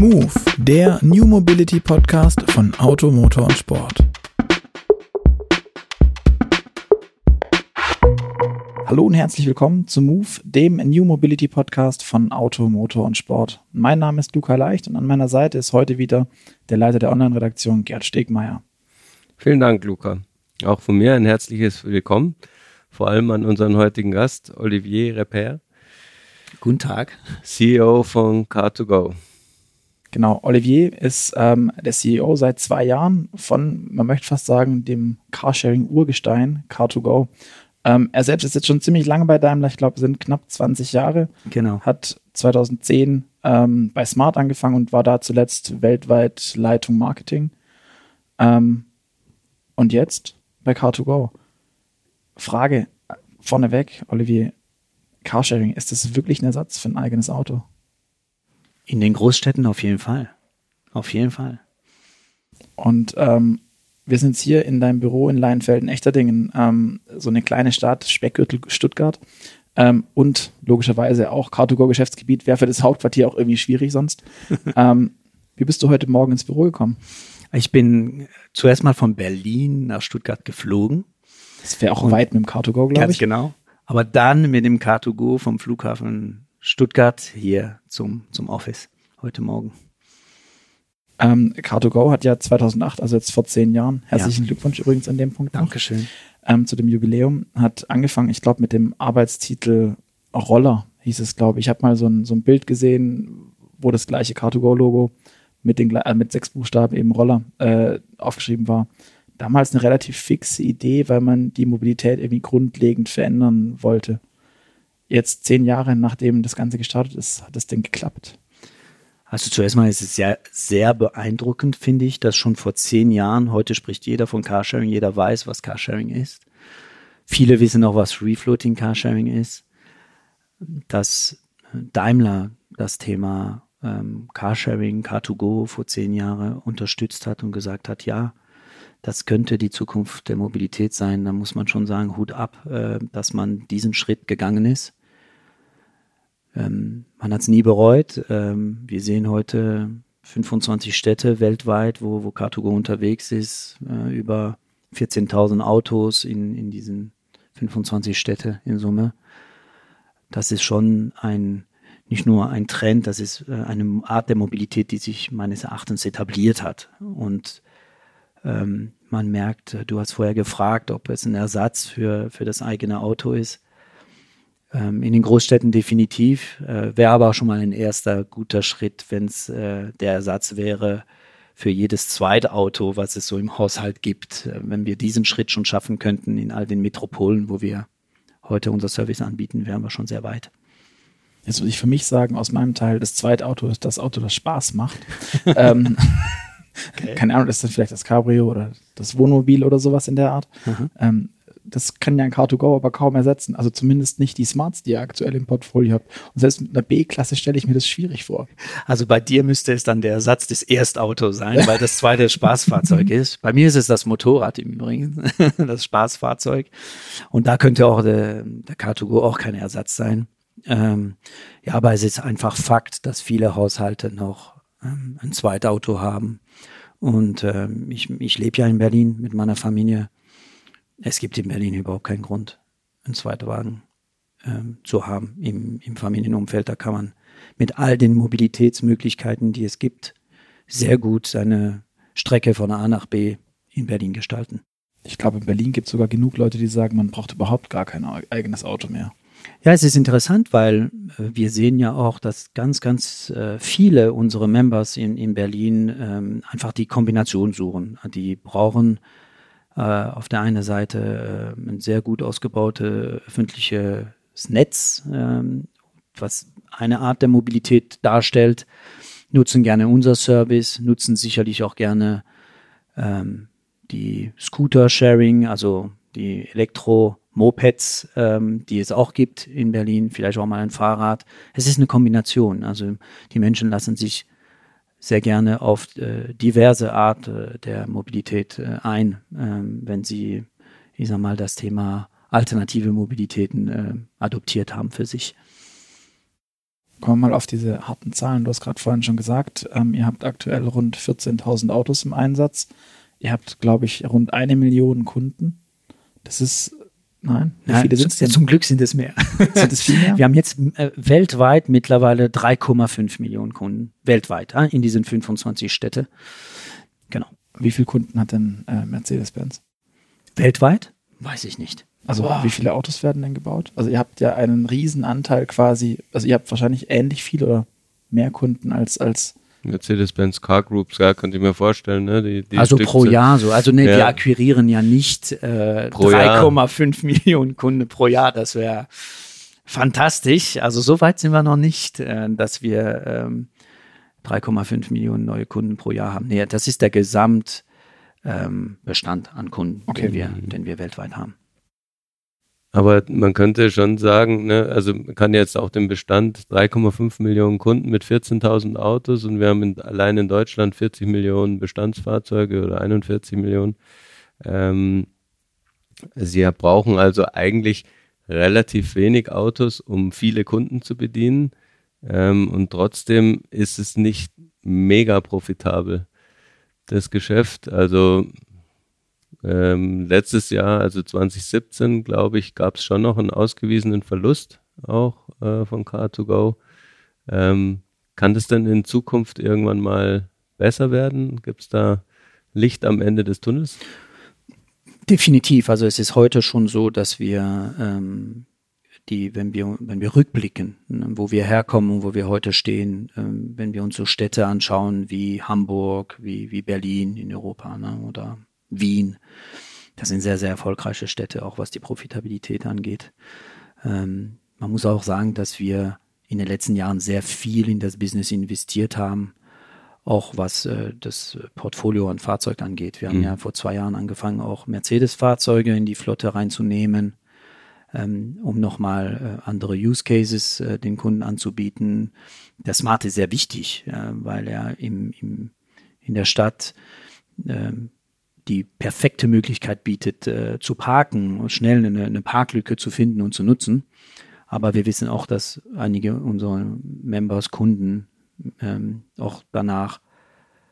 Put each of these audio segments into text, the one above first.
Move, der New Mobility Podcast von Auto, Motor und Sport. Hallo und herzlich willkommen zu Move, dem New Mobility Podcast von Auto, Motor und Sport. Mein Name ist Luca Leicht und an meiner Seite ist heute wieder der Leiter der Online-Redaktion Gerd Stegmeier. Vielen Dank, Luca. Auch von mir ein herzliches Willkommen, vor allem an unseren heutigen Gast, Olivier Repair. Guten Tag. CEO von Car2Go. Genau, Olivier ist ähm, der CEO seit zwei Jahren von, man möchte fast sagen, dem Carsharing-Urgestein Car2Go. Ähm, er selbst ist jetzt schon ziemlich lange bei Daimler, ich glaube, sind knapp 20 Jahre. Genau. Hat 2010 ähm, bei Smart angefangen und war da zuletzt weltweit Leitung Marketing. Ähm, und jetzt bei Car2Go. Frage vorneweg, Olivier, Carsharing, ist das wirklich ein Ersatz für ein eigenes Auto? In den Großstädten auf jeden Fall. Auf jeden Fall. Und ähm, wir sind hier in deinem Büro in Leinfelden-Echterdingen, ähm, so eine kleine Stadt, Speckgürtel Stuttgart. Ähm, und logischerweise auch Car2Go-Geschäftsgebiet wäre für das Hauptquartier auch irgendwie schwierig sonst. ähm, wie bist du heute Morgen ins Büro gekommen? Ich bin zuerst mal von Berlin nach Stuttgart geflogen. Das wäre auch und weit mit dem Car2Go, glaube ich. Ganz genau. Aber dann mit dem Car2Go vom Flughafen Stuttgart hier zum, zum Office heute Morgen. Ähm, Car2Go hat ja 2008, also jetzt vor zehn Jahren, herzlichen ja. Glückwunsch übrigens an dem Punkt. Dankeschön. Ähm, zu dem Jubiläum, hat angefangen, ich glaube, mit dem Arbeitstitel Roller, hieß es, glaube ich. Ich habe mal so ein, so ein Bild gesehen, wo das gleiche Car2Go-Logo mit, den, äh, mit sechs Buchstaben eben Roller äh, aufgeschrieben war. Damals eine relativ fixe Idee, weil man die Mobilität irgendwie grundlegend verändern wollte. Jetzt zehn Jahre nachdem das Ganze gestartet ist, hat das Ding geklappt. Also zuerst mal ist es ja sehr beeindruckend, finde ich, dass schon vor zehn Jahren, heute spricht jeder von Carsharing, jeder weiß, was Carsharing ist. Viele wissen auch, was Refloating Carsharing ist. Dass Daimler das Thema ähm, Carsharing, Car2Go vor zehn Jahren unterstützt hat und gesagt hat, ja, das könnte die Zukunft der Mobilität sein. Da muss man schon sagen, Hut ab, äh, dass man diesen Schritt gegangen ist. Ähm, man hat es nie bereut. Ähm, wir sehen heute 25 Städte weltweit, wo, wo Car2Go unterwegs ist, äh, über 14.000 Autos in, in diesen 25 Städte in Summe. Das ist schon ein, nicht nur ein Trend, das ist äh, eine Art der Mobilität, die sich meines Erachtens etabliert hat. Und ähm, man merkt, du hast vorher gefragt, ob es ein Ersatz für, für das eigene Auto ist. Ähm, in den Großstädten definitiv. Äh, wäre aber auch schon mal ein erster guter Schritt, wenn es äh, der Ersatz wäre für jedes zweite Auto, was es so im Haushalt gibt. Äh, wenn wir diesen Schritt schon schaffen könnten in all den Metropolen, wo wir heute unser Service anbieten, wären wir schon sehr weit. Jetzt würde ich für mich sagen, aus meinem Teil, das zweite Auto ist das Auto, das Spaß macht. ähm, okay. Keine Ahnung, ist das vielleicht das Cabrio oder das Wohnmobil oder sowas in der Art. Mhm. Ähm, das kann ja ein Car2Go aber kaum ersetzen. Also zumindest nicht die Smarts, die ihr aktuell im Portfolio habt. Und selbst mit einer B-Klasse stelle ich mir das schwierig vor. Also bei dir müsste es dann der Ersatz des Erstautos sein, weil das zweite Spaßfahrzeug ist. Bei mir ist es das Motorrad im Übrigen, das Spaßfahrzeug. Und da könnte auch der, der Car2Go auch kein Ersatz sein. Ähm, ja, aber es ist einfach Fakt, dass viele Haushalte noch ähm, ein Zweitauto haben. Und ähm, ich, ich lebe ja in Berlin mit meiner Familie. Es gibt in Berlin überhaupt keinen Grund, einen Zweitwagen ähm, zu haben im, im Familienumfeld. Da kann man mit all den Mobilitätsmöglichkeiten, die es gibt, sehr gut seine Strecke von A nach B in Berlin gestalten. Ich glaube, in Berlin gibt es sogar genug Leute, die sagen, man braucht überhaupt gar kein eigenes Auto mehr. Ja, es ist interessant, weil äh, wir sehen ja auch, dass ganz, ganz äh, viele unserer Members in, in Berlin ähm, einfach die Kombination suchen. Die brauchen auf der einen Seite äh, ein sehr gut ausgebautes öffentliches Netz, ähm, was eine Art der Mobilität darstellt, nutzen gerne unser Service, nutzen sicherlich auch gerne ähm, die Scooter-Sharing, also die Elektro-Mopeds, ähm, die es auch gibt in Berlin, vielleicht auch mal ein Fahrrad. Es ist eine Kombination. Also die Menschen lassen sich sehr gerne auf äh, diverse Art äh, der Mobilität äh, ein, ähm, wenn sie, ich sag mal, das Thema alternative Mobilitäten äh, adoptiert haben für sich. Kommen wir mal auf diese harten Zahlen. Du hast gerade vorhin schon gesagt, ähm, ihr habt aktuell rund 14.000 Autos im Einsatz. Ihr habt, glaube ich, rund eine Million Kunden. Das ist, nein, wie viele sind es denn? Zum Glück sind es mehr. Sind es viel mehr? Wir haben jetzt äh, weltweit mittlerweile 3,5 Millionen Kunden. Weltweit, äh, in diesen 25 Städte. Genau. Wie viele Kunden hat denn äh, Mercedes-Benz? Weltweit? Weiß ich nicht. Also wow. wie viele Autos werden denn gebaut? Also ihr habt ja einen riesen Anteil quasi, also ihr habt wahrscheinlich ähnlich viel oder mehr Kunden als, als Mercedes-Benz Car Groups, ja, könnte ich mir vorstellen. Ne? Die, die also pro Jahr so. Also ne, ja. wir akquirieren ja nicht äh, 3,5 Millionen Kunden pro Jahr. Das wäre fantastisch. Also so weit sind wir noch nicht, äh, dass wir ähm, 3,5 Millionen neue Kunden pro Jahr haben. Nee, das ist der Gesamtbestand ähm, an Kunden, okay. den, wir, den wir weltweit haben. Aber man könnte schon sagen, ne, also man kann jetzt auch den Bestand 3,5 Millionen Kunden mit 14.000 Autos und wir haben in, allein in Deutschland 40 Millionen Bestandsfahrzeuge oder 41 Millionen. Ähm, sie brauchen also eigentlich relativ wenig Autos, um viele Kunden zu bedienen. Ähm, und trotzdem ist es nicht mega profitabel, das Geschäft. Also ähm, letztes Jahr, also 2017, glaube ich, gab es schon noch einen ausgewiesenen Verlust auch äh, von Car2Go. Ähm, kann das denn in Zukunft irgendwann mal besser werden? Gibt es da Licht am Ende des Tunnels? Definitiv. Also es ist heute schon so, dass wir ähm, die, wenn wir, wenn wir rückblicken, ne, wo wir herkommen und wo wir heute stehen, ähm, wenn wir uns so Städte anschauen wie Hamburg, wie, wie Berlin in Europa ne, oder Wien. Das sind sehr, sehr erfolgreiche Städte, auch was die Profitabilität angeht. Ähm, man muss auch sagen, dass wir in den letzten Jahren sehr viel in das Business investiert haben, auch was äh, das Portfolio an Fahrzeugen angeht. Wir haben mhm. ja vor zwei Jahren angefangen, auch Mercedes-Fahrzeuge in die Flotte reinzunehmen, ähm, um nochmal äh, andere Use Cases äh, den Kunden anzubieten. Der Smart ist sehr wichtig, äh, weil er im, im, in der Stadt ähm, die perfekte Möglichkeit bietet, äh, zu parken und schnell eine, eine Parklücke zu finden und zu nutzen. Aber wir wissen auch, dass einige unserer Members, Kunden ähm, auch danach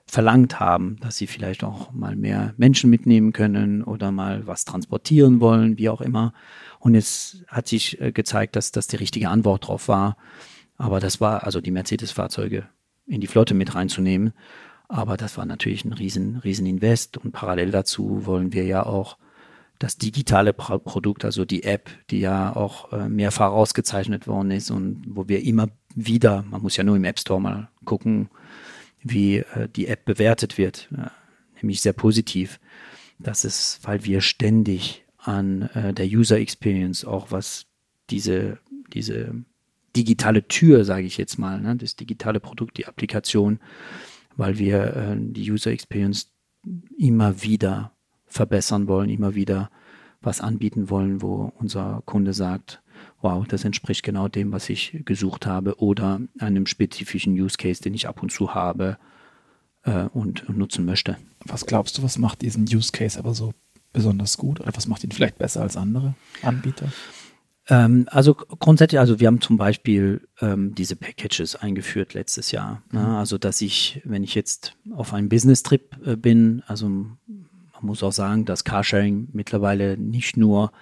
verlangt haben, dass sie vielleicht auch mal mehr Menschen mitnehmen können oder mal was transportieren wollen, wie auch immer. Und es hat sich äh, gezeigt, dass das die richtige Antwort drauf war. Aber das war also die Mercedes-Fahrzeuge in die Flotte mit reinzunehmen. Aber das war natürlich ein riesen, riesen Invest und parallel dazu wollen wir ja auch das digitale Produkt, also die App, die ja auch äh, mehrfach ausgezeichnet worden ist und wo wir immer wieder, man muss ja nur im App Store mal gucken, wie äh, die App bewertet wird, äh, nämlich sehr positiv. Das ist, weil wir ständig an äh, der User Experience, auch was diese, diese digitale Tür, sage ich jetzt mal, ne, das digitale Produkt, die Applikation, weil wir äh, die User Experience immer wieder verbessern wollen, immer wieder was anbieten wollen, wo unser Kunde sagt, wow, das entspricht genau dem, was ich gesucht habe oder einem spezifischen Use Case, den ich ab und zu habe äh, und, und nutzen möchte. Was glaubst du, was macht diesen Use Case aber so besonders gut oder was macht ihn vielleicht besser als andere Anbieter? Ähm, also grundsätzlich, also wir haben zum Beispiel ähm, diese Packages eingeführt letztes Jahr. Ne? Mhm. Also dass ich, wenn ich jetzt auf einem Business-Trip äh, bin, also man muss auch sagen, dass Carsharing mittlerweile nicht nur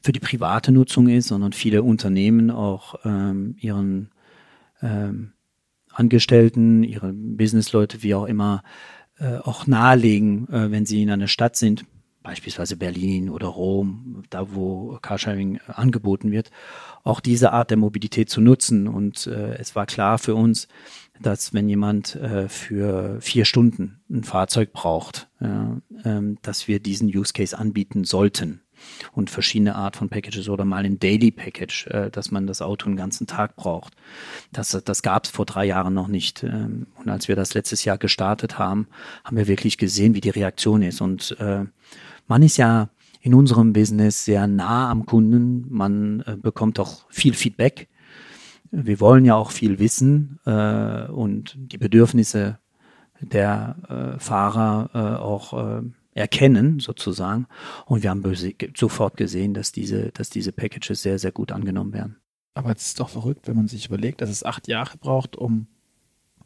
für die private Nutzung ist, sondern viele Unternehmen auch ähm, ihren ähm, Angestellten, ihre Businessleute, wie auch immer, äh, auch nahelegen, äh, wenn sie in einer Stadt sind, beispielsweise Berlin oder Rom, da wo Carsharing angeboten wird, auch diese Art der Mobilität zu nutzen. Und äh, es war klar für uns, dass wenn jemand äh, für vier Stunden ein Fahrzeug braucht, ja, ähm, dass wir diesen Use Case anbieten sollten und verschiedene Art von Packages oder mal ein Daily Package, äh, dass man das Auto einen ganzen Tag braucht. Das, das gab es vor drei Jahren noch nicht. Ähm, und als wir das letztes Jahr gestartet haben, haben wir wirklich gesehen, wie die Reaktion ist. Und äh, man ist ja in unserem Business sehr nah am Kunden. Man äh, bekommt auch viel Feedback. Wir wollen ja auch viel wissen äh, und die Bedürfnisse der äh, Fahrer äh, auch äh, erkennen sozusagen. Und wir haben sofort gesehen, dass diese, dass diese Packages sehr, sehr gut angenommen werden. Aber es ist doch verrückt, wenn man sich überlegt, dass es acht Jahre braucht, um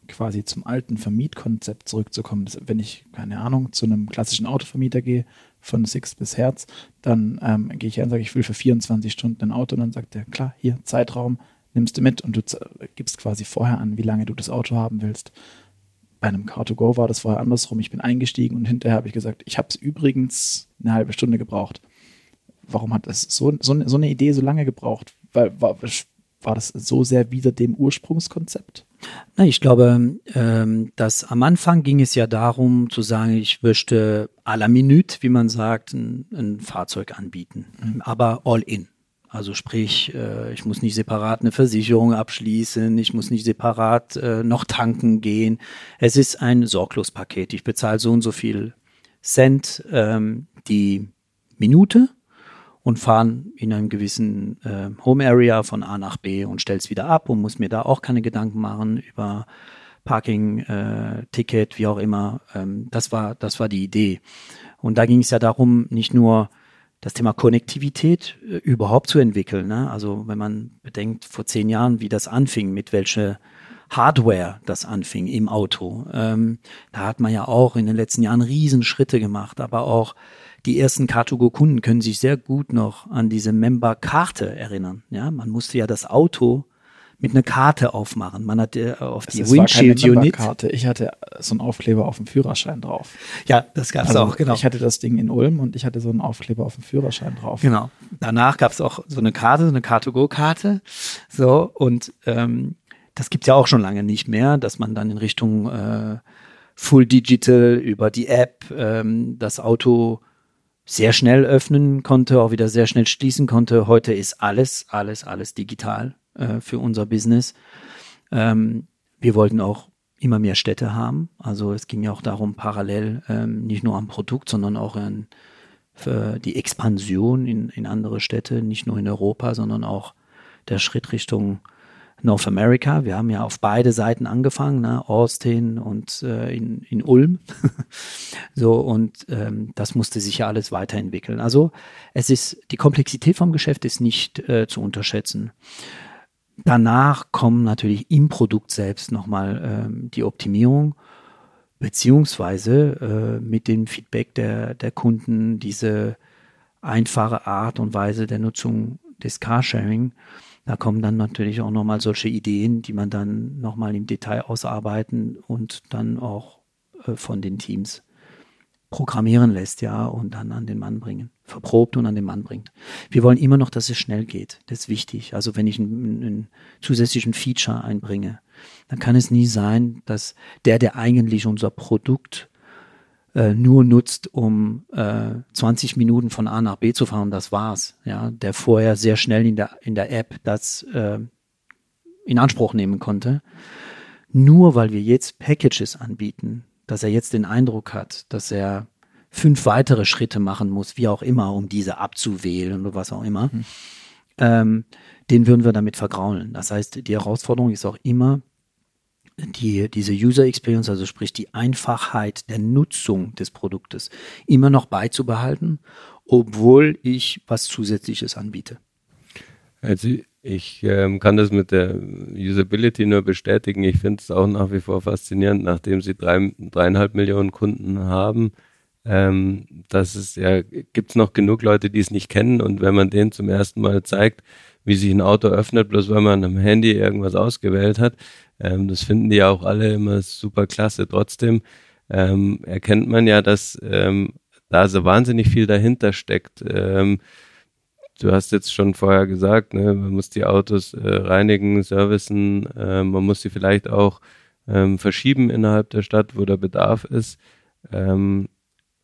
quasi zum alten Vermietkonzept zurückzukommen. Wenn ich, keine Ahnung, zu einem klassischen Autovermieter gehe, von Six bis Herz, dann ähm, gehe ich her und sage, ich will für 24 Stunden ein Auto und dann sagt er, klar, hier, Zeitraum, nimmst du mit und du gibst quasi vorher an, wie lange du das Auto haben willst. Bei einem Car2Go war das vorher andersrum. Ich bin eingestiegen und hinterher habe ich gesagt, ich habe es übrigens eine halbe Stunde gebraucht. Warum hat das so, so, so eine Idee so lange gebraucht? Weil, war, war das so sehr wieder dem Ursprungskonzept? Na, ich glaube, ähm, dass am Anfang ging es ja darum zu sagen, ich möchte à la minute, wie man sagt, ein, ein Fahrzeug anbieten, mhm. aber all in. Also sprich, äh, ich muss nicht separat eine Versicherung abschließen, ich muss nicht separat äh, noch tanken gehen. Es ist ein Sorglospaket. Ich bezahle so und so viel Cent ähm, die Minute und fahren in einem gewissen äh, Home Area von A nach B und stell's wieder ab und muss mir da auch keine Gedanken machen über Parking, äh, Ticket, wie auch immer. Ähm, das war, das war die Idee. Und da ging es ja darum, nicht nur das Thema Konnektivität äh, überhaupt zu entwickeln. Ne? Also wenn man bedenkt, vor zehn Jahren, wie das anfing, mit welcher Hardware das anfing im Auto. Ähm, da hat man ja auch in den letzten Jahren Riesenschritte gemacht, aber auch die ersten Car2Go-Kunden können sich sehr gut noch an diese Member-Karte erinnern. Ja, man musste ja das Auto mit einer Karte aufmachen. Man hatte auf die Windshield Unit. Karte. Ich hatte so einen Aufkleber auf dem Führerschein drauf. Ja, das gab es also auch, genau. Ich hatte das Ding in Ulm und ich hatte so einen Aufkleber auf dem Führerschein drauf. Genau. Danach gab es auch so eine Karte, so eine Car2Go-Karte. So, und ähm, das gibt's ja auch schon lange nicht mehr, dass man dann in Richtung äh, Full Digital über die App ähm, das Auto sehr schnell öffnen konnte, auch wieder sehr schnell schließen konnte. Heute ist alles, alles, alles digital äh, für unser Business. Ähm, wir wollten auch immer mehr Städte haben. Also es ging ja auch darum, parallel ähm, nicht nur am Produkt, sondern auch an die Expansion in, in andere Städte, nicht nur in Europa, sondern auch der Schritt Richtung North America. Wir haben ja auf beide Seiten angefangen, ne? Austin und äh, in, in Ulm. so, und ähm, das musste sich ja alles weiterentwickeln. Also es ist, die Komplexität vom Geschäft ist nicht äh, zu unterschätzen. Danach kommen natürlich im Produkt selbst nochmal ähm, die Optimierung, beziehungsweise äh, mit dem Feedback der, der Kunden diese einfache Art und Weise der Nutzung des Carsharing da kommen dann natürlich auch nochmal solche Ideen, die man dann nochmal im Detail ausarbeiten und dann auch äh, von den Teams programmieren lässt, ja, und dann an den Mann bringen. Verprobt und an den Mann bringt. Wir wollen immer noch, dass es schnell geht. Das ist wichtig. Also wenn ich einen, einen zusätzlichen Feature einbringe, dann kann es nie sein, dass der, der eigentlich unser Produkt äh, nur nutzt, um äh, 20 Minuten von A nach B zu fahren, das war's. Ja, der vorher sehr schnell in der in der App das äh, in Anspruch nehmen konnte. Nur weil wir jetzt Packages anbieten, dass er jetzt den Eindruck hat, dass er fünf weitere Schritte machen muss, wie auch immer, um diese abzuwählen oder was auch immer, mhm. ähm, den würden wir damit vergraulen. Das heißt, die Herausforderung ist auch immer, die, diese User Experience, also sprich die Einfachheit der Nutzung des Produktes, immer noch beizubehalten, obwohl ich was Zusätzliches anbiete. Also ich ähm, kann das mit der Usability nur bestätigen. Ich finde es auch nach wie vor faszinierend, nachdem sie drei, dreieinhalb Millionen Kunden haben. Ähm, dass es ja, gibt es noch genug Leute, die es nicht kennen und wenn man denen zum ersten Mal zeigt, wie sich ein Auto öffnet, bloß weil man am Handy irgendwas ausgewählt hat, ähm, das finden die auch alle immer super klasse. Trotzdem ähm, erkennt man ja, dass ähm, da so wahnsinnig viel dahinter steckt. Ähm, du hast jetzt schon vorher gesagt, ne, man muss die Autos äh, reinigen, servicen, äh, man muss sie vielleicht auch ähm, verschieben innerhalb der Stadt, wo der Bedarf ist. Ähm,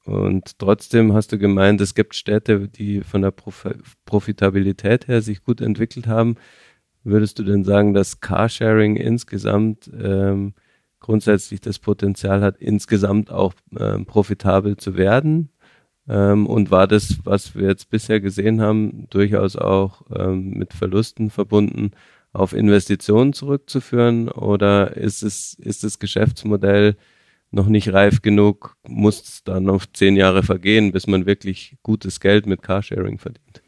und trotzdem hast du gemeint, es gibt Städte, die von der Prof Profitabilität her sich gut entwickelt haben. Würdest du denn sagen, dass Carsharing insgesamt ähm, grundsätzlich das Potenzial hat, insgesamt auch ähm, profitabel zu werden? Ähm, und war das, was wir jetzt bisher gesehen haben, durchaus auch ähm, mit Verlusten verbunden, auf Investitionen zurückzuführen? Oder ist es, ist das Geschäftsmodell noch nicht reif genug, muss es dann noch zehn Jahre vergehen, bis man wirklich gutes Geld mit Carsharing verdient?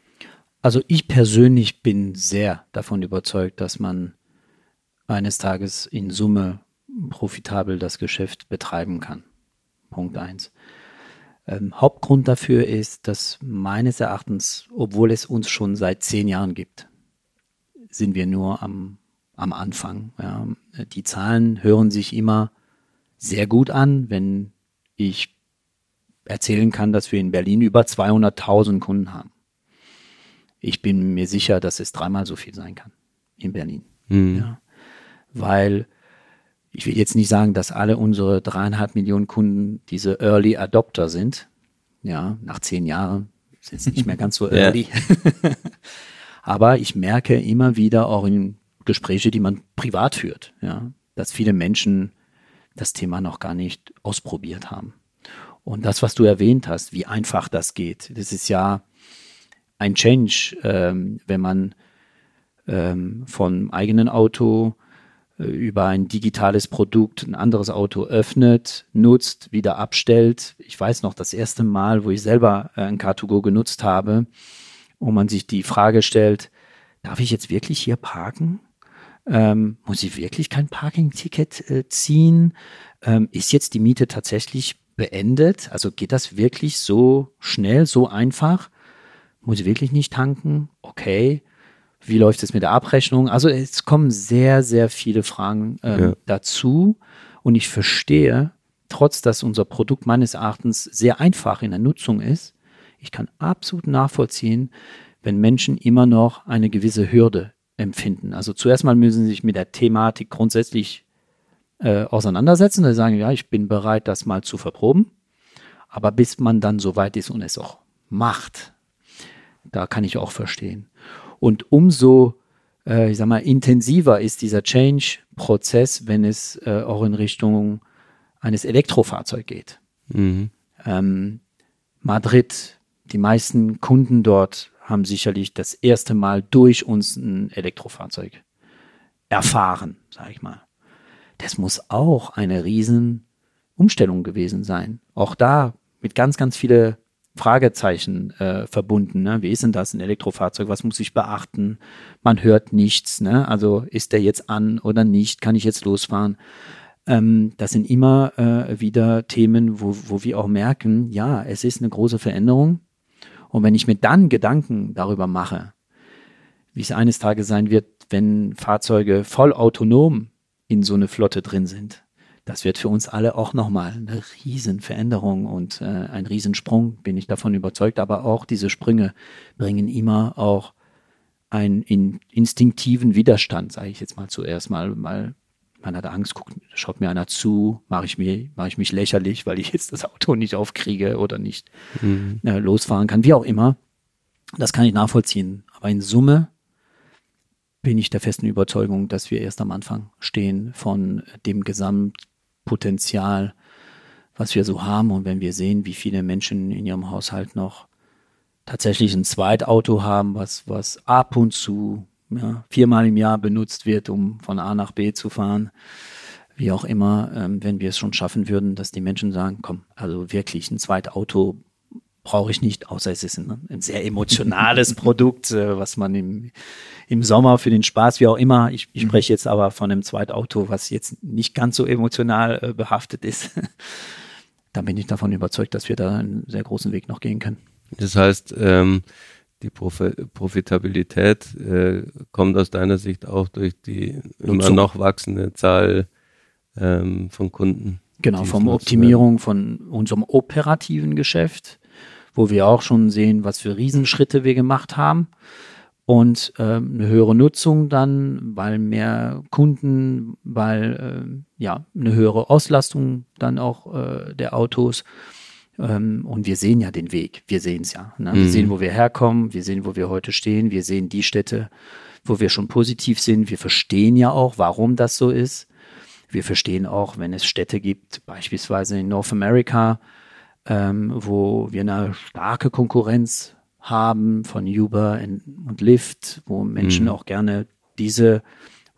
Also ich persönlich bin sehr davon überzeugt, dass man eines Tages in Summe profitabel das Geschäft betreiben kann. Punkt eins. Ähm, Hauptgrund dafür ist, dass meines Erachtens, obwohl es uns schon seit zehn Jahren gibt, sind wir nur am, am Anfang. Ja. Die Zahlen hören sich immer sehr gut an, wenn ich erzählen kann, dass wir in Berlin über 200.000 Kunden haben. Ich bin mir sicher, dass es dreimal so viel sein kann in Berlin. Mhm. Ja. Weil ich will jetzt nicht sagen, dass alle unsere dreieinhalb Millionen Kunden diese Early Adopter sind. Ja, nach zehn Jahren ist jetzt nicht mehr ganz so early. Aber ich merke immer wieder auch in Gespräche, die man privat führt, ja, dass viele Menschen das Thema noch gar nicht ausprobiert haben. Und das, was du erwähnt hast, wie einfach das geht, das ist ja ein Change, ähm, wenn man ähm, vom eigenen Auto äh, über ein digitales Produkt ein anderes Auto öffnet, nutzt, wieder abstellt. Ich weiß noch, das erste Mal, wo ich selber äh, ein Car2Go genutzt habe, wo man sich die Frage stellt, darf ich jetzt wirklich hier parken? Ähm, muss ich wirklich kein Parking-Ticket äh, ziehen? Ähm, ist jetzt die Miete tatsächlich beendet? Also geht das wirklich so schnell, so einfach? Muss ich wirklich nicht tanken? Okay. Wie läuft es mit der Abrechnung? Also es kommen sehr, sehr viele Fragen ähm, ja. dazu. Und ich verstehe, trotz dass unser Produkt meines Erachtens sehr einfach in der Nutzung ist, ich kann absolut nachvollziehen, wenn Menschen immer noch eine gewisse Hürde empfinden. Also zuerst mal müssen sie sich mit der Thematik grundsätzlich äh, auseinandersetzen. Sie sagen, ja, ich bin bereit, das mal zu verproben. Aber bis man dann so weit ist und es auch macht, da kann ich auch verstehen. Und umso, äh, ich sag mal, intensiver ist dieser Change-Prozess, wenn es äh, auch in Richtung eines Elektrofahrzeugs geht. Mhm. Ähm, Madrid, die meisten Kunden dort haben sicherlich das erste Mal durch uns ein Elektrofahrzeug erfahren, sage ich mal. Das muss auch eine riesen Umstellung gewesen sein. Auch da mit ganz, ganz viele Fragezeichen äh, verbunden. Ne? Wie ist denn das, ein Elektrofahrzeug? Was muss ich beachten? Man hört nichts. Ne? Also ist der jetzt an oder nicht? Kann ich jetzt losfahren? Ähm, das sind immer äh, wieder Themen, wo, wo wir auch merken, ja, es ist eine große Veränderung. Und wenn ich mir dann Gedanken darüber mache, wie es eines Tages sein wird, wenn Fahrzeuge voll autonom in so eine Flotte drin sind, das wird für uns alle auch nochmal eine Riesenveränderung und äh, ein Riesensprung, bin ich davon überzeugt. Aber auch diese Sprünge bringen immer auch einen in, instinktiven Widerstand, sage ich jetzt mal zuerst mal, weil man hat Angst, guckt, schaut mir einer zu, mache ich, mir, mach ich mich lächerlich, weil ich jetzt das Auto nicht aufkriege oder nicht mhm. äh, losfahren kann, wie auch immer. Das kann ich nachvollziehen. Aber in Summe bin ich der festen Überzeugung, dass wir erst am Anfang stehen von dem Gesamt Potenzial, was wir so haben. Und wenn wir sehen, wie viele Menschen in ihrem Haushalt noch tatsächlich ein Zweitauto haben, was, was ab und zu ja, viermal im Jahr benutzt wird, um von A nach B zu fahren, wie auch immer, ähm, wenn wir es schon schaffen würden, dass die Menschen sagen, komm, also wirklich ein Zweitauto brauche ich nicht, außer es ist ein, ein sehr emotionales Produkt, äh, was man im, im Sommer für den Spaß, wie auch immer, ich, ich mhm. spreche jetzt aber von einem Zweitauto, was jetzt nicht ganz so emotional äh, behaftet ist, dann bin ich davon überzeugt, dass wir da einen sehr großen Weg noch gehen können. Das heißt, ähm, die Profi Profitabilität äh, kommt aus deiner Sicht auch durch die immer noch wachsende Zahl ähm, von Kunden. Genau, vom Optimierung von unserem operativen Geschäft wo wir auch schon sehen, was für Riesenschritte wir gemacht haben. Und äh, eine höhere Nutzung dann, weil mehr Kunden, weil äh, ja eine höhere Auslastung dann auch äh, der Autos. Ähm, und wir sehen ja den Weg, wir sehen es ja. Ne? Wir mhm. sehen, wo wir herkommen, wir sehen, wo wir heute stehen, wir sehen die Städte, wo wir schon positiv sind. Wir verstehen ja auch, warum das so ist. Wir verstehen auch, wenn es Städte gibt, beispielsweise in North America, ähm, wo wir eine starke Konkurrenz haben von Uber und Lyft, wo Menschen mhm. auch gerne diese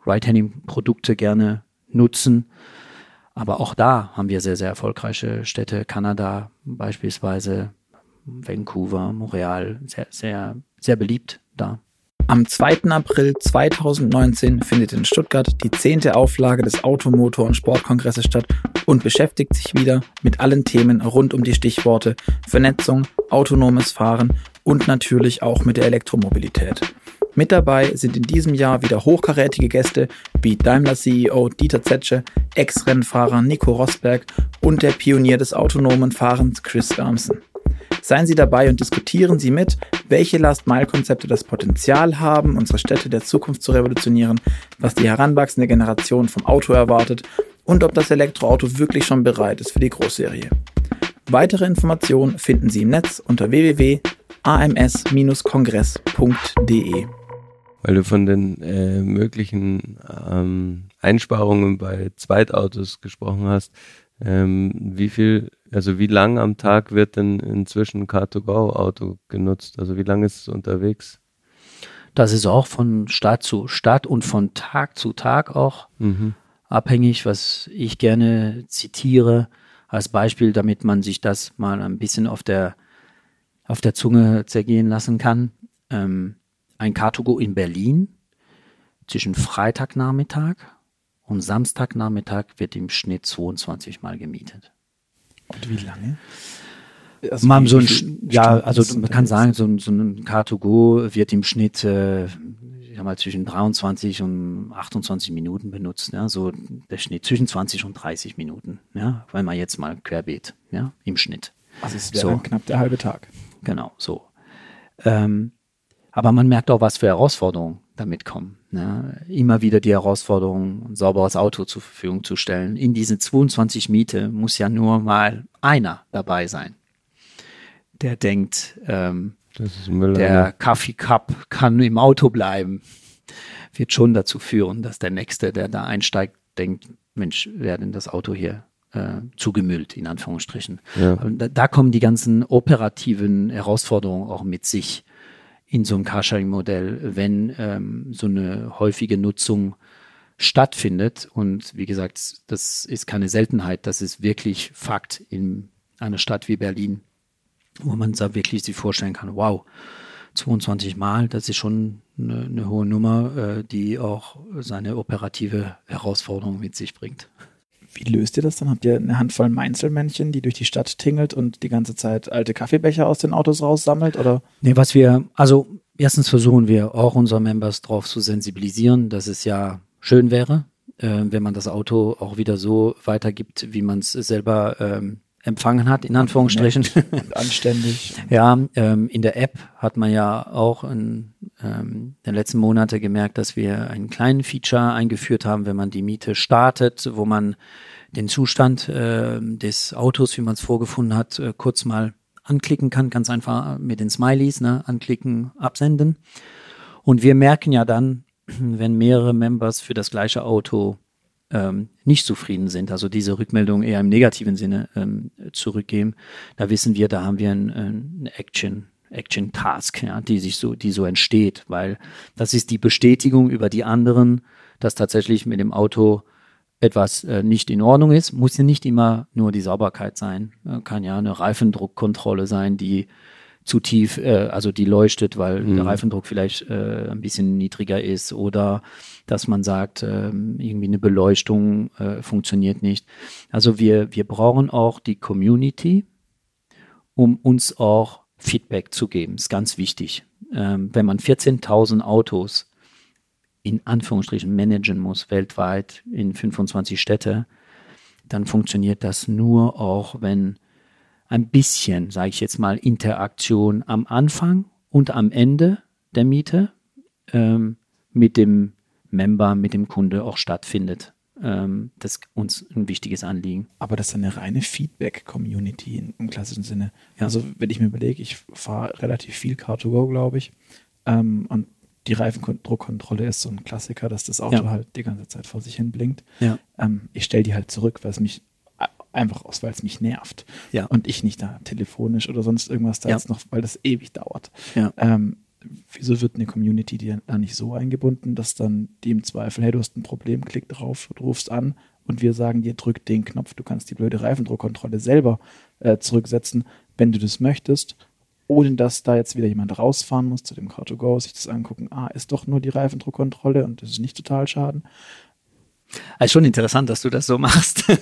Ride-Hailing-Produkte gerne nutzen. Aber auch da haben wir sehr, sehr erfolgreiche Städte. Kanada beispielsweise, Vancouver, Montreal, sehr, sehr, sehr beliebt da. Am 2. April 2019 findet in Stuttgart die zehnte Auflage des Automotor- und Sportkongresses statt und beschäftigt sich wieder mit allen Themen rund um die Stichworte Vernetzung, autonomes Fahren und natürlich auch mit der Elektromobilität. Mit dabei sind in diesem Jahr wieder hochkarätige Gäste wie Daimler-CEO Dieter Zetsche, Ex-Rennfahrer Nico Rosberg und der Pionier des autonomen Fahrens Chris Wärmsen. Seien Sie dabei und diskutieren Sie mit, welche Last-Mile-Konzepte das Potenzial haben, unsere Städte der Zukunft zu revolutionieren, was die heranwachsende Generation vom Auto erwartet und ob das Elektroauto wirklich schon bereit ist für die Großserie. Weitere Informationen finden Sie im Netz unter www.ams-kongress.de. Weil du von den äh, möglichen ähm, Einsparungen bei Zweitautos gesprochen hast, ähm, wie viel, also wie lang am Tag wird denn inzwischen Car2Go-Auto genutzt? Also wie lange ist es unterwegs? Das ist auch von Stadt zu Stadt und von Tag zu Tag auch mhm. abhängig, was ich gerne zitiere als Beispiel, damit man sich das mal ein bisschen auf der, auf der Zunge zergehen lassen kann. Ähm, ein Car2Go in Berlin zwischen Freitagnachmittag und Samstagnachmittag wird im Schnitt 22 Mal gemietet. Und wie lange? Also man so ein, ja, also man kann sagen, so ein, so ein Car2Go wird im Schnitt äh, ich mal zwischen 23 und 28 Minuten benutzt. Ja, so der Schnitt zwischen 20 und 30 Minuten. Ja, weil man jetzt mal querbeet, ja, im Schnitt. Also es wäre so. knapp der halbe Tag. Genau, so. Ähm, aber man merkt auch, was für Herausforderungen damit kommen. Ne? Immer wieder die Herausforderung, ein sauberes Auto zur Verfügung zu stellen. In diesen 22 Miete muss ja nur mal einer dabei sein, der denkt, ähm, der Kaffeecup kann im Auto bleiben. Wird schon dazu führen, dass der Nächste, der da einsteigt, denkt, Mensch, wer denn das Auto hier äh, zugemüllt, in Anführungsstrichen. Ja. Da, da kommen die ganzen operativen Herausforderungen auch mit sich in so einem Carsharing-Modell, wenn ähm, so eine häufige Nutzung stattfindet. Und wie gesagt, das ist keine Seltenheit, das ist wirklich Fakt in einer Stadt wie Berlin, wo man da wirklich sich vorstellen kann, wow, 22 Mal, das ist schon eine, eine hohe Nummer, äh, die auch seine operative Herausforderung mit sich bringt. Wie löst ihr das dann? Habt ihr eine Handvoll Meinzelmännchen, die durch die Stadt tingelt und die ganze Zeit alte Kaffeebecher aus den Autos raussammelt? Oder? Nee, was wir, also erstens versuchen wir auch unsere Members darauf zu sensibilisieren, dass es ja schön wäre, äh, wenn man das Auto auch wieder so weitergibt, wie man es selber ähm, empfangen hat, in Anführungsstrichen. Und anständig. ja, ähm, in der App hat man ja auch in ähm, den letzten Monaten gemerkt, dass wir einen kleinen Feature eingeführt haben, wenn man die Miete startet, wo man den Zustand äh, des Autos, wie man es vorgefunden hat, äh, kurz mal anklicken kann, ganz einfach mit den Smileys, ne, anklicken, absenden. Und wir merken ja dann, wenn mehrere Members für das gleiche Auto ähm, nicht zufrieden sind, also diese Rückmeldung eher im negativen Sinne ähm, zurückgeben, da wissen wir, da haben wir ein, ein Action, Action Task, ja, die sich so, die so entsteht, weil das ist die Bestätigung über die anderen, dass tatsächlich mit dem Auto etwas äh, nicht in Ordnung ist, muss ja nicht immer nur die Sauberkeit sein, äh, kann ja eine Reifendruckkontrolle sein, die zu tief, äh, also die leuchtet, weil mhm. der Reifendruck vielleicht äh, ein bisschen niedriger ist oder dass man sagt, äh, irgendwie eine Beleuchtung äh, funktioniert nicht. Also wir, wir brauchen auch die Community, um uns auch Feedback zu geben. Ist ganz wichtig. Ähm, wenn man 14.000 Autos in Anführungsstrichen managen muss, weltweit in 25 Städte, dann funktioniert das nur auch, wenn ein bisschen, sage ich jetzt mal, Interaktion am Anfang und am Ende der Miete ähm, mit dem Member, mit dem Kunde auch stattfindet. Ähm, das ist uns ein wichtiges Anliegen. Aber das ist eine reine Feedback-Community im klassischen Sinne. Ja. Also wenn ich mir überlege, ich fahre relativ viel Car2Go, glaube ich. Ähm, und die Reifendruckkontrolle ist so ein Klassiker, dass das Auto ja. halt die ganze Zeit vor sich hin blinkt. Ja. Ähm, ich stelle die halt zurück, weil es mich einfach aus, weil es mich nervt. Ja. Und ich nicht da telefonisch oder sonst irgendwas da ja. jetzt noch, weil das ewig dauert. Ja. Ähm, wieso wird eine Community die da nicht so eingebunden, dass dann die im Zweifel, hey, du hast ein Problem, klick drauf, rufst an und wir sagen dir, drück den Knopf, du kannst die blöde Reifendruckkontrolle selber äh, zurücksetzen, wenn du das möchtest. ohne dass da jetzt wieder jemand rausfahren muss zu dem Car2Go, sich das angucken, ah, ist doch nur die Reifendruckkontrolle und das ist nicht total schaden. Also schon interessant, dass du das so machst.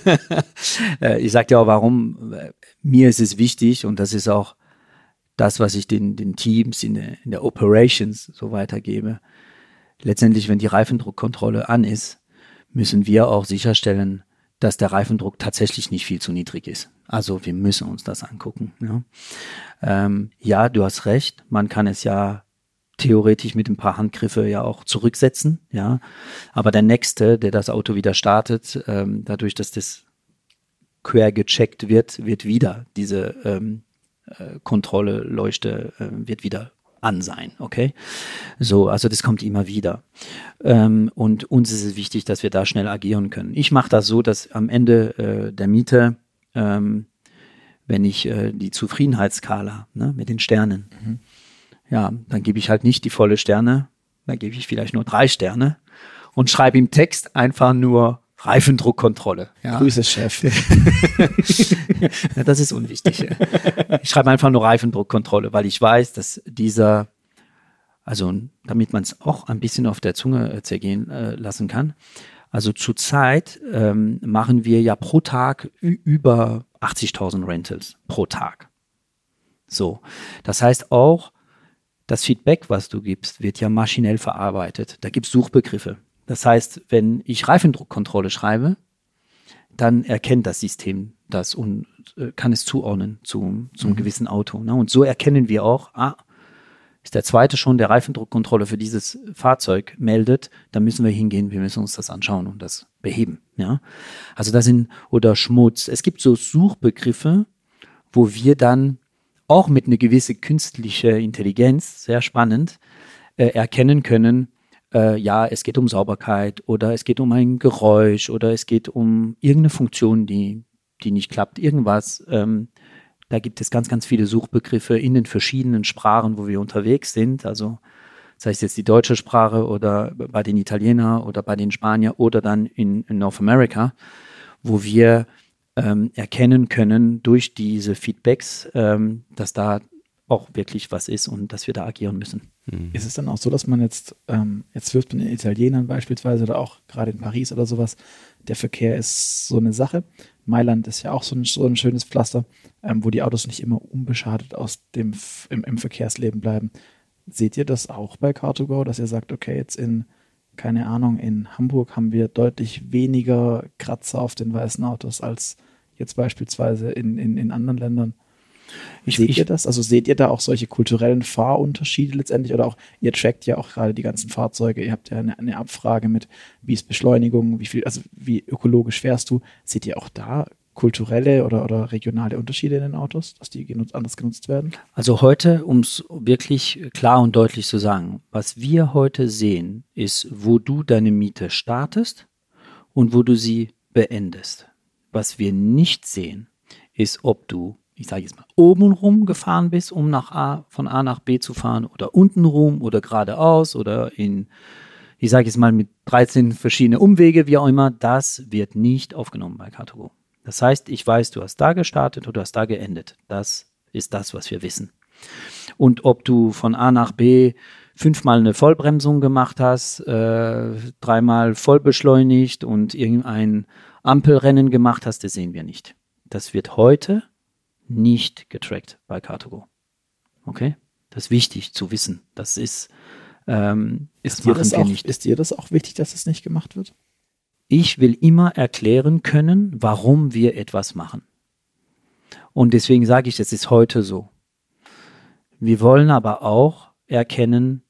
Äh, ich sag dir auch, warum. Mir ist es wichtig und das ist auch das, was ich den, den Teams in der, in der Operations so weitergebe. Letztendlich, wenn die Reifendruckkontrolle an ist, müssen wir auch sicherstellen, dass der Reifendruck tatsächlich nicht viel zu niedrig ist. Also wir müssen uns das angucken. Ja, ähm, ja du hast recht. Man kann es ja theoretisch mit ein paar Handgriffe ja auch zurücksetzen. Ja, aber der nächste, der das Auto wieder startet, ähm, dadurch, dass das quer gecheckt wird, wird wieder diese ähm, äh, Kontrolle, Leuchte, äh, wird wieder an sein, okay? So, also das kommt immer wieder. Ähm, und uns ist es wichtig, dass wir da schnell agieren können. Ich mache das so, dass am Ende äh, der Miete, ähm, wenn ich äh, die Zufriedenheitsskala ne, mit den Sternen, mhm. ja, dann gebe ich halt nicht die volle Sterne, dann gebe ich vielleicht nur drei Sterne und schreibe im Text einfach nur Reifendruckkontrolle. Ja. Grüße, Chef. ja, das ist unwichtig. Ich schreibe einfach nur Reifendruckkontrolle, weil ich weiß, dass dieser, also damit man es auch ein bisschen auf der Zunge äh, zergehen äh, lassen kann. Also zurzeit ähm, machen wir ja pro Tag über 80.000 Rentals pro Tag. So, das heißt auch, das Feedback, was du gibst, wird ja maschinell verarbeitet. Da gibt es Suchbegriffe. Das heißt, wenn ich Reifendruckkontrolle schreibe, dann erkennt das System das und äh, kann es zuordnen zu, zu einem mhm. gewissen Auto. Ne? Und so erkennen wir auch, ah, ist der zweite schon der Reifendruckkontrolle für dieses Fahrzeug meldet, dann müssen wir hingehen, wir müssen uns das anschauen und das beheben. Ja, also das sind oder Schmutz. Es gibt so Suchbegriffe, wo wir dann auch mit einer gewissen künstlichen Intelligenz, sehr spannend, äh, erkennen können, äh, ja, es geht um Sauberkeit oder es geht um ein Geräusch oder es geht um irgendeine Funktion, die, die nicht klappt, irgendwas. Ähm, da gibt es ganz, ganz viele Suchbegriffe in den verschiedenen Sprachen, wo wir unterwegs sind. Also sei es jetzt die deutsche Sprache oder bei den Italiener oder bei den Spanier oder dann in, in North America, wo wir ähm, erkennen können durch diese Feedbacks, ähm, dass da auch wirklich was ist und dass wir da agieren müssen. Mhm. Ist es dann auch so, dass man jetzt, ähm, jetzt wirft man den Italienern beispielsweise oder auch gerade in Paris oder sowas, der Verkehr ist so eine Sache. Mailand ist ja auch so ein, so ein schönes Pflaster, ähm, wo die Autos nicht immer unbeschadet aus dem im, im Verkehrsleben bleiben. Seht ihr das auch bei Car2Go, dass ihr sagt, okay, jetzt in, keine Ahnung, in Hamburg haben wir deutlich weniger Kratzer auf den weißen Autos als jetzt beispielsweise in, in, in anderen Ländern? Ich, seht ich, ihr das? Also seht ihr da auch solche kulturellen Fahrunterschiede letztendlich oder auch, ihr trackt ja auch gerade die ganzen Fahrzeuge, ihr habt ja eine, eine Abfrage mit, wie ist Beschleunigung, wie viel, also wie ökologisch fährst du? Seht ihr auch da kulturelle oder, oder regionale Unterschiede in den Autos, dass die genutzt, anders genutzt werden? Also heute, um es wirklich klar und deutlich zu sagen, was wir heute sehen, ist, wo du deine Miete startest und wo du sie beendest. Was wir nicht sehen, ist, ob du ich sage jetzt mal, oben rum gefahren bist, um nach A, von A nach B zu fahren oder unten rum oder geradeaus oder in, ich sage jetzt mal mit 13 verschiedene Umwege, wie auch immer, das wird nicht aufgenommen bei Car2Go. Das heißt, ich weiß, du hast da gestartet oder du hast da geendet. Das ist das, was wir wissen. Und ob du von A nach B fünfmal eine Vollbremsung gemacht hast, äh, dreimal voll beschleunigt und irgendein Ampelrennen gemacht hast, das sehen wir nicht. Das wird heute nicht getrackt bei Car2Go. Okay? Das ist wichtig zu wissen. Das ist, ähm, ist, das dir das auch, nicht. ist dir das auch wichtig, dass es nicht gemacht wird? Ich will immer erklären können, warum wir etwas machen. Und deswegen sage ich, das ist heute so. Wir wollen aber auch erkennen,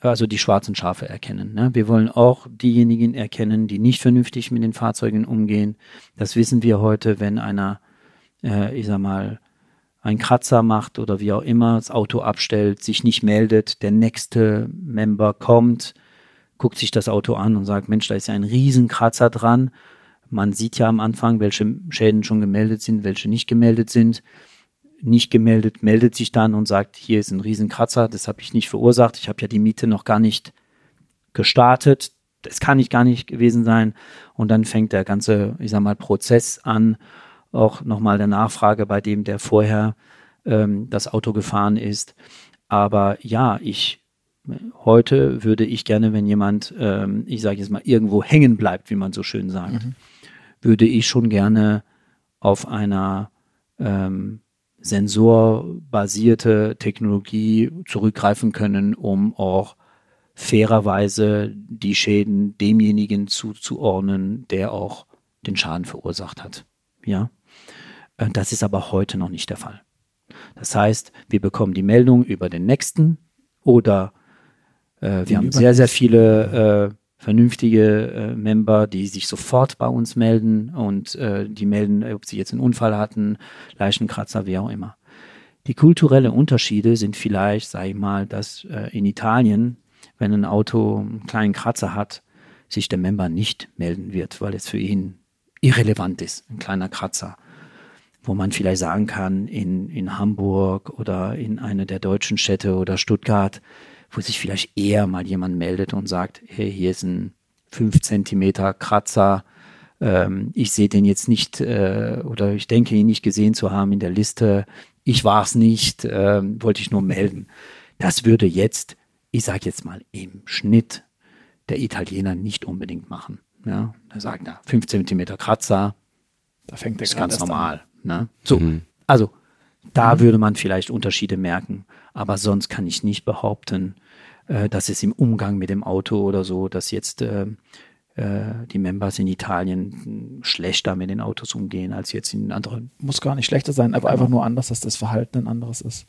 also die schwarzen Schafe erkennen. Ne? Wir wollen auch diejenigen erkennen, die nicht vernünftig mit den Fahrzeugen umgehen. Das wissen wir heute, wenn einer äh, ich sag mal, ein Kratzer macht oder wie auch immer, das Auto abstellt, sich nicht meldet, der nächste Member kommt, guckt sich das Auto an und sagt, Mensch, da ist ja ein Riesenkratzer dran. Man sieht ja am Anfang, welche Schäden schon gemeldet sind, welche nicht gemeldet sind. Nicht gemeldet, meldet sich dann und sagt, hier ist ein Riesenkratzer, das habe ich nicht verursacht, ich habe ja die Miete noch gar nicht gestartet, das kann ich gar nicht gewesen sein. Und dann fängt der ganze, ich sag mal, Prozess an auch nochmal der Nachfrage bei dem, der vorher ähm, das Auto gefahren ist. Aber ja, ich heute würde ich gerne, wenn jemand, ähm, ich sage jetzt mal, irgendwo hängen bleibt, wie man so schön sagt, mhm. würde ich schon gerne auf einer ähm, sensorbasierte Technologie zurückgreifen können, um auch fairerweise die Schäden demjenigen zuzuordnen, der auch den Schaden verursacht hat. Ja, das ist aber heute noch nicht der Fall. Das heißt, wir bekommen die Meldung über den nächsten oder äh, wir haben sehr, sehr viele äh, vernünftige äh, Member, die sich sofort bei uns melden und äh, die melden, ob sie jetzt einen Unfall hatten, Leichenkratzer, wie auch immer. Die kulturellen Unterschiede sind vielleicht, sage ich mal, dass äh, in Italien, wenn ein Auto einen kleinen Kratzer hat, sich der Member nicht melden wird, weil es für ihn irrelevant ist, ein kleiner Kratzer wo man vielleicht sagen kann, in, in Hamburg oder in eine der deutschen Städte oder Stuttgart, wo sich vielleicht eher mal jemand meldet und sagt, hey, hier ist ein fünf Zentimeter Kratzer, ähm, ich sehe den jetzt nicht äh, oder ich denke ihn nicht gesehen zu haben in der Liste, ich war es nicht, äh, wollte ich nur melden. Das würde jetzt, ich sage jetzt mal im Schnitt, der Italiener nicht unbedingt machen. Ja, er sagt, na, fünf Zentimeter Kratzer, da fängt der ist ganz normal. An. Ne? So, mhm. also da mhm. würde man vielleicht Unterschiede merken, aber sonst kann ich nicht behaupten, äh, dass es im Umgang mit dem Auto oder so, dass jetzt äh, äh, die Members in Italien schlechter mit den Autos umgehen als jetzt in anderen. Muss gar nicht schlechter sein, aber einfach nur anders, dass das Verhalten ein anderes ist.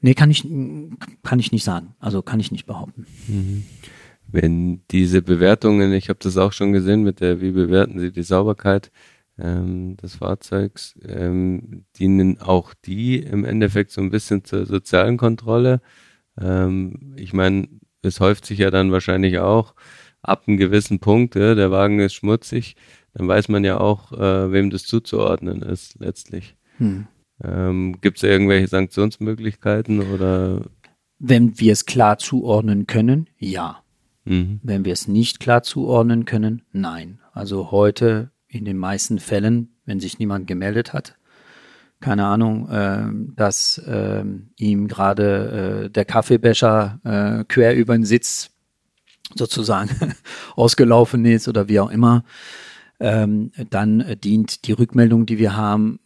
Nee, kann ich, kann ich nicht sagen. Also kann ich nicht behaupten. Mhm. Wenn diese Bewertungen, ich habe das auch schon gesehen mit der, wie bewerten Sie die Sauberkeit, ähm, des Fahrzeugs, ähm, dienen auch die im Endeffekt so ein bisschen zur sozialen Kontrolle. Ähm, ich meine, es häuft sich ja dann wahrscheinlich auch ab einem gewissen Punkt, ja, der Wagen ist schmutzig, dann weiß man ja auch, äh, wem das zuzuordnen ist letztlich. Hm. Ähm, Gibt es irgendwelche Sanktionsmöglichkeiten oder? Wenn wir es klar zuordnen können, ja. Mhm. Wenn wir es nicht klar zuordnen können, nein. Also heute in den meisten Fällen, wenn sich niemand gemeldet hat, keine Ahnung, äh, dass äh, ihm gerade äh, der Kaffeebecher äh, quer über den Sitz sozusagen ausgelaufen ist oder wie auch immer, ähm, dann dient die Rückmeldung, die wir haben,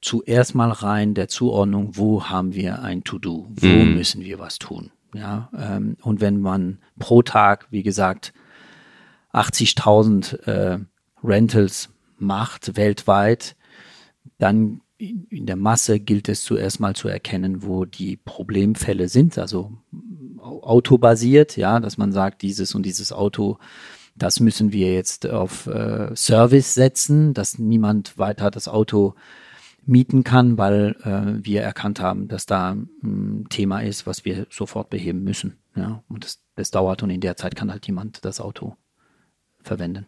zuerst mal rein der Zuordnung, wo haben wir ein To-Do, wo mhm. müssen wir was tun. Ja, ähm, und wenn man pro Tag, wie gesagt, 80.000 äh, Rentals macht weltweit, dann in der Masse gilt es zuerst mal zu erkennen, wo die Problemfälle sind, also autobasiert, ja, dass man sagt, dieses und dieses Auto, das müssen wir jetzt auf äh, Service setzen, dass niemand weiter das Auto mieten kann, weil äh, wir erkannt haben, dass da ein Thema ist, was wir sofort beheben müssen. Ja, und das, das dauert und in der Zeit kann halt jemand das Auto verwenden.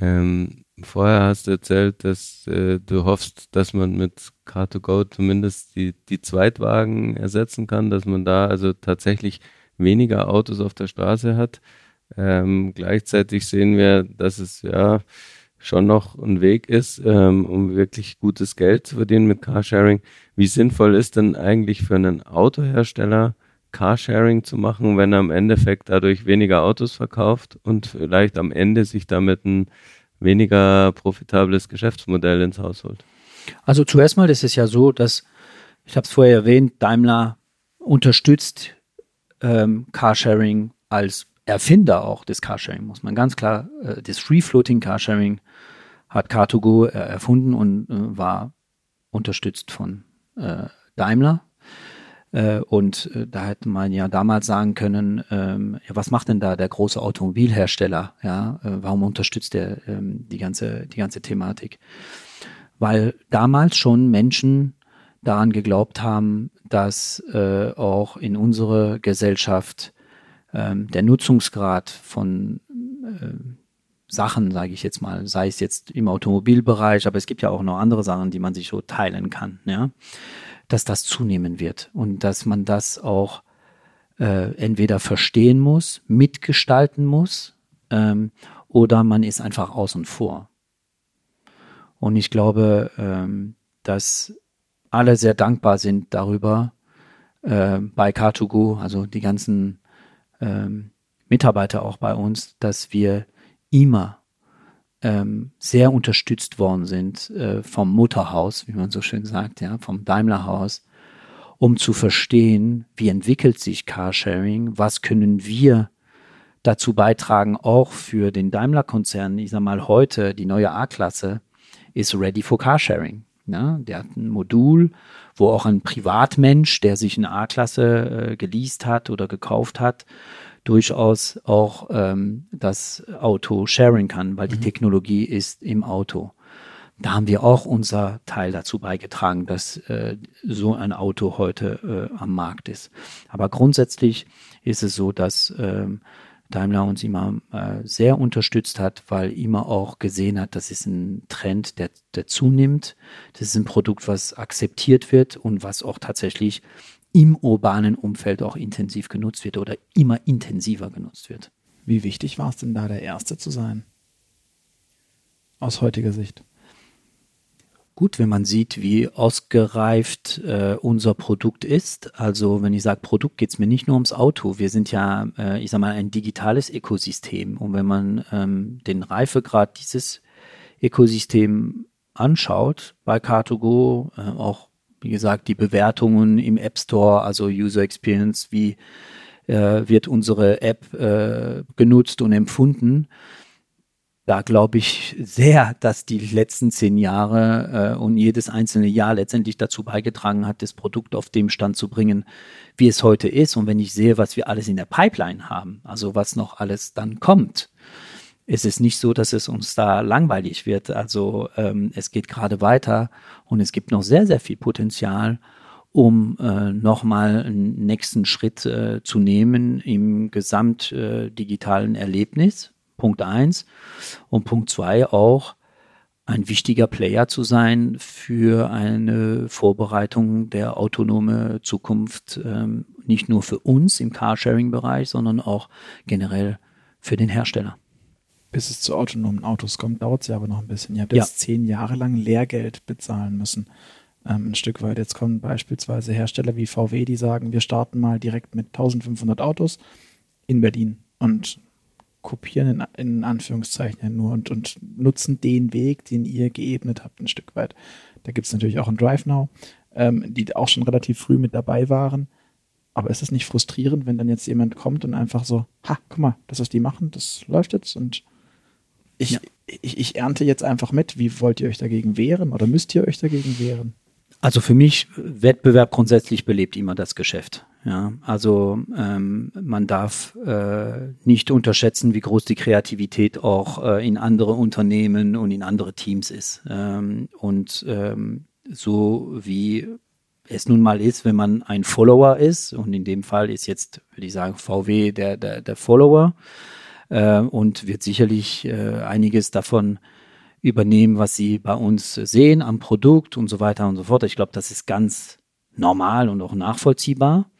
Ähm, vorher hast du erzählt, dass äh, du hoffst, dass man mit Car2Go zumindest die, die Zweitwagen ersetzen kann, dass man da also tatsächlich weniger Autos auf der Straße hat. Ähm, gleichzeitig sehen wir, dass es ja schon noch ein Weg ist, ähm, um wirklich gutes Geld zu verdienen mit Carsharing. Wie sinnvoll ist denn eigentlich für einen Autohersteller Carsharing zu machen, wenn er im Endeffekt dadurch weniger Autos verkauft und vielleicht am Ende sich damit ein weniger profitables Geschäftsmodell ins Haus holt? Also zuerst mal ist es ja so, dass, ich habe es vorher erwähnt, Daimler unterstützt ähm, Carsharing als Erfinder auch des Carsharing, muss man ganz klar, äh, des Free-Floating Carsharing hat Car2Go äh, erfunden und äh, war unterstützt von äh, Daimler. Äh, und äh, da hätte man ja damals sagen können, ähm, ja, was macht denn da der große Automobilhersteller? Ja, äh, warum unterstützt er ähm, die ganze, die ganze Thematik? Weil damals schon Menschen daran geglaubt haben, dass äh, auch in unserer Gesellschaft ähm, der Nutzungsgrad von äh, Sachen, sage ich jetzt mal, sei es jetzt im Automobilbereich, aber es gibt ja auch noch andere Sachen, die man sich so teilen kann, ja, dass das zunehmen wird und dass man das auch äh, entweder verstehen muss, mitgestalten muss ähm, oder man ist einfach außen vor. Und ich glaube, ähm, dass alle sehr dankbar sind darüber äh, bei Car2Go, also die ganzen ähm, Mitarbeiter auch bei uns, dass wir immer ähm, sehr unterstützt worden sind äh, vom Mutterhaus, wie man so schön sagt, ja, vom Daimlerhaus, um zu verstehen, wie entwickelt sich Carsharing, was können wir dazu beitragen, auch für den Daimler-Konzern, ich sag mal heute, die neue A-Klasse ist ready for Carsharing. Ja, der hat ein Modul, wo auch ein Privatmensch, der sich eine A-Klasse äh, geleast hat oder gekauft hat, durchaus auch ähm, das Auto sharing kann, weil mhm. die Technologie ist im Auto. Da haben wir auch unser Teil dazu beigetragen, dass äh, so ein Auto heute äh, am Markt ist. Aber grundsätzlich ist es so, dass ähm, Daimler uns immer äh, sehr unterstützt hat, weil immer auch gesehen hat, das ist ein Trend, der, der zunimmt. Das ist ein Produkt, was akzeptiert wird und was auch tatsächlich im urbanen Umfeld auch intensiv genutzt wird oder immer intensiver genutzt wird. Wie wichtig war es denn da, der Erste zu sein? Aus heutiger Sicht gut, wenn man sieht, wie ausgereift äh, unser Produkt ist. Also wenn ich sage Produkt, geht es mir nicht nur ums Auto. Wir sind ja, äh, ich sag mal, ein digitales Ökosystem. Und wenn man ähm, den Reifegrad dieses Ökosystem anschaut, bei Car2Go, äh, auch wie gesagt, die Bewertungen im App Store, also User Experience, wie äh, wird unsere App äh, genutzt und empfunden, da glaube ich sehr, dass die letzten zehn Jahre äh, und jedes einzelne Jahr letztendlich dazu beigetragen hat, das Produkt auf dem Stand zu bringen, wie es heute ist. Und wenn ich sehe, was wir alles in der Pipeline haben, also was noch alles dann kommt, ist es nicht so, dass es uns da langweilig wird. Also ähm, es geht gerade weiter und es gibt noch sehr, sehr viel Potenzial, um äh, nochmal einen nächsten Schritt äh, zu nehmen im gesamt äh, digitalen Erlebnis Punkt eins. Und Punkt zwei auch, ein wichtiger Player zu sein für eine Vorbereitung der autonome Zukunft, ähm, nicht nur für uns im Carsharing-Bereich, sondern auch generell für den Hersteller. Bis es zu autonomen Autos kommt, dauert es ja aber noch ein bisschen. Ihr habt jetzt ja. zehn Jahre lang Lehrgeld bezahlen müssen. Ähm, ein Stück weit. Jetzt kommen beispielsweise Hersteller wie VW, die sagen, wir starten mal direkt mit 1500 Autos in Berlin. Und kopieren in, in Anführungszeichen nur und, und nutzen den Weg, den ihr geebnet habt, ein Stück weit. Da gibt es natürlich auch ein DriveNow, ähm, die auch schon relativ früh mit dabei waren. Aber ist es nicht frustrierend, wenn dann jetzt jemand kommt und einfach so, ha, guck mal, das, was die machen, das läuft jetzt und ich, ja. ich, ich ernte jetzt einfach mit. Wie wollt ihr euch dagegen wehren oder müsst ihr euch dagegen wehren? Also für mich, Wettbewerb grundsätzlich belebt immer das Geschäft. Ja, also ähm, man darf äh, nicht unterschätzen, wie groß die Kreativität auch äh, in andere Unternehmen und in andere Teams ist. Ähm, und ähm, so wie es nun mal ist, wenn man ein Follower ist, und in dem Fall ist jetzt, würde ich sagen, VW der, der, der Follower äh, und wird sicherlich äh, einiges davon übernehmen, was sie bei uns sehen am Produkt und so weiter und so fort. Ich glaube, das ist ganz normal und auch nachvollziehbar.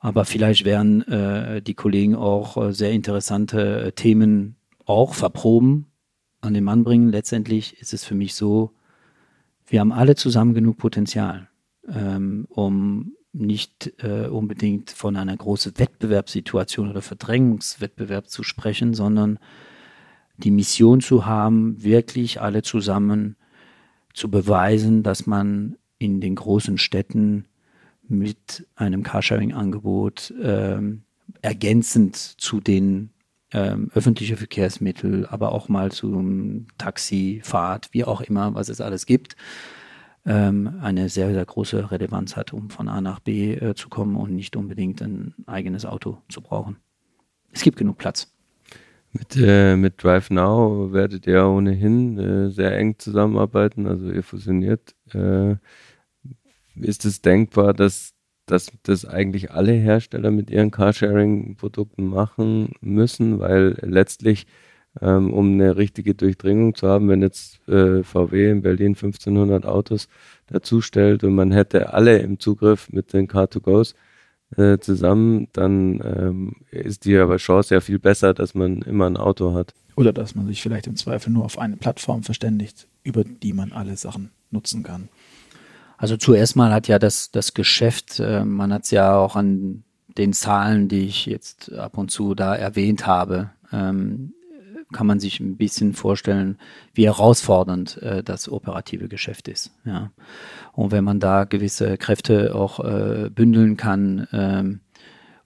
Aber vielleicht werden äh, die Kollegen auch äh, sehr interessante äh, Themen auch verproben, an den Mann bringen. Letztendlich ist es für mich so, wir haben alle zusammen genug Potenzial, ähm, um nicht äh, unbedingt von einer großen Wettbewerbssituation oder Verdrängungswettbewerb zu sprechen, sondern die Mission zu haben, wirklich alle zusammen zu beweisen, dass man in den großen Städten mit einem Carsharing-Angebot ähm, ergänzend zu den ähm, öffentlichen Verkehrsmitteln, aber auch mal zum Taxi, Fahrt, wie auch immer, was es alles gibt, ähm, eine sehr, sehr große Relevanz hat, um von A nach B äh, zu kommen und nicht unbedingt ein eigenes Auto zu brauchen. Es gibt genug Platz. Mit, äh, mit Drive Now werdet ihr ohnehin äh, sehr eng zusammenarbeiten, also ihr fusioniert äh, ist es denkbar, dass, dass das eigentlich alle Hersteller mit ihren Carsharing-Produkten machen müssen, weil letztlich, ähm, um eine richtige Durchdringung zu haben, wenn jetzt äh, VW in Berlin 1500 Autos dazustellt und man hätte alle im Zugriff mit den Car2Go's äh, zusammen, dann ähm, ist die aber Chance ja viel besser, dass man immer ein Auto hat. Oder dass man sich vielleicht im Zweifel nur auf eine Plattform verständigt, über die man alle Sachen nutzen kann. Also zuerst mal hat ja das, das Geschäft, äh, man hat es ja auch an den Zahlen, die ich jetzt ab und zu da erwähnt habe, ähm, kann man sich ein bisschen vorstellen, wie herausfordernd äh, das operative Geschäft ist. Ja. Und wenn man da gewisse Kräfte auch äh, bündeln kann, ähm,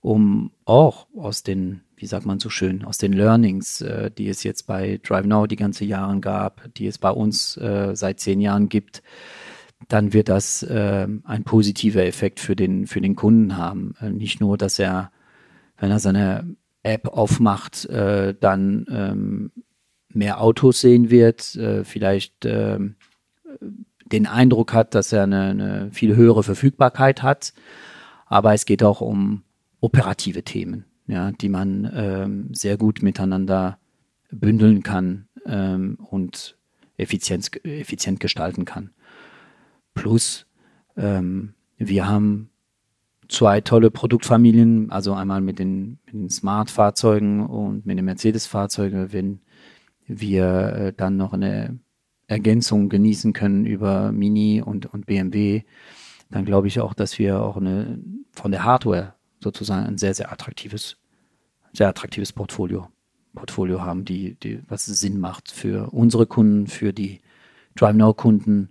um auch aus den, wie sagt man so schön, aus den Learnings, äh, die es jetzt bei Drive Now die ganze Jahre gab, die es bei uns äh, seit zehn Jahren gibt, dann wird das äh, ein positiver Effekt für den, für den Kunden haben. Äh, nicht nur, dass er, wenn er seine App aufmacht, äh, dann ähm, mehr Autos sehen wird, äh, vielleicht äh, den Eindruck hat, dass er eine, eine, viel höhere Verfügbarkeit hat. Aber es geht auch um operative Themen, ja, die man ähm, sehr gut miteinander bündeln kann ähm, und effizient, effizient gestalten kann. Plus, ähm, wir haben zwei tolle Produktfamilien, also einmal mit den, den Smart-Fahrzeugen und mit den Mercedes-Fahrzeugen, wenn wir äh, dann noch eine Ergänzung genießen können über Mini und, und BMW, dann glaube ich auch, dass wir auch eine von der Hardware sozusagen ein sehr, sehr attraktives, sehr attraktives Portfolio, Portfolio haben, die, die, was Sinn macht für unsere Kunden, für die Drive Now Kunden,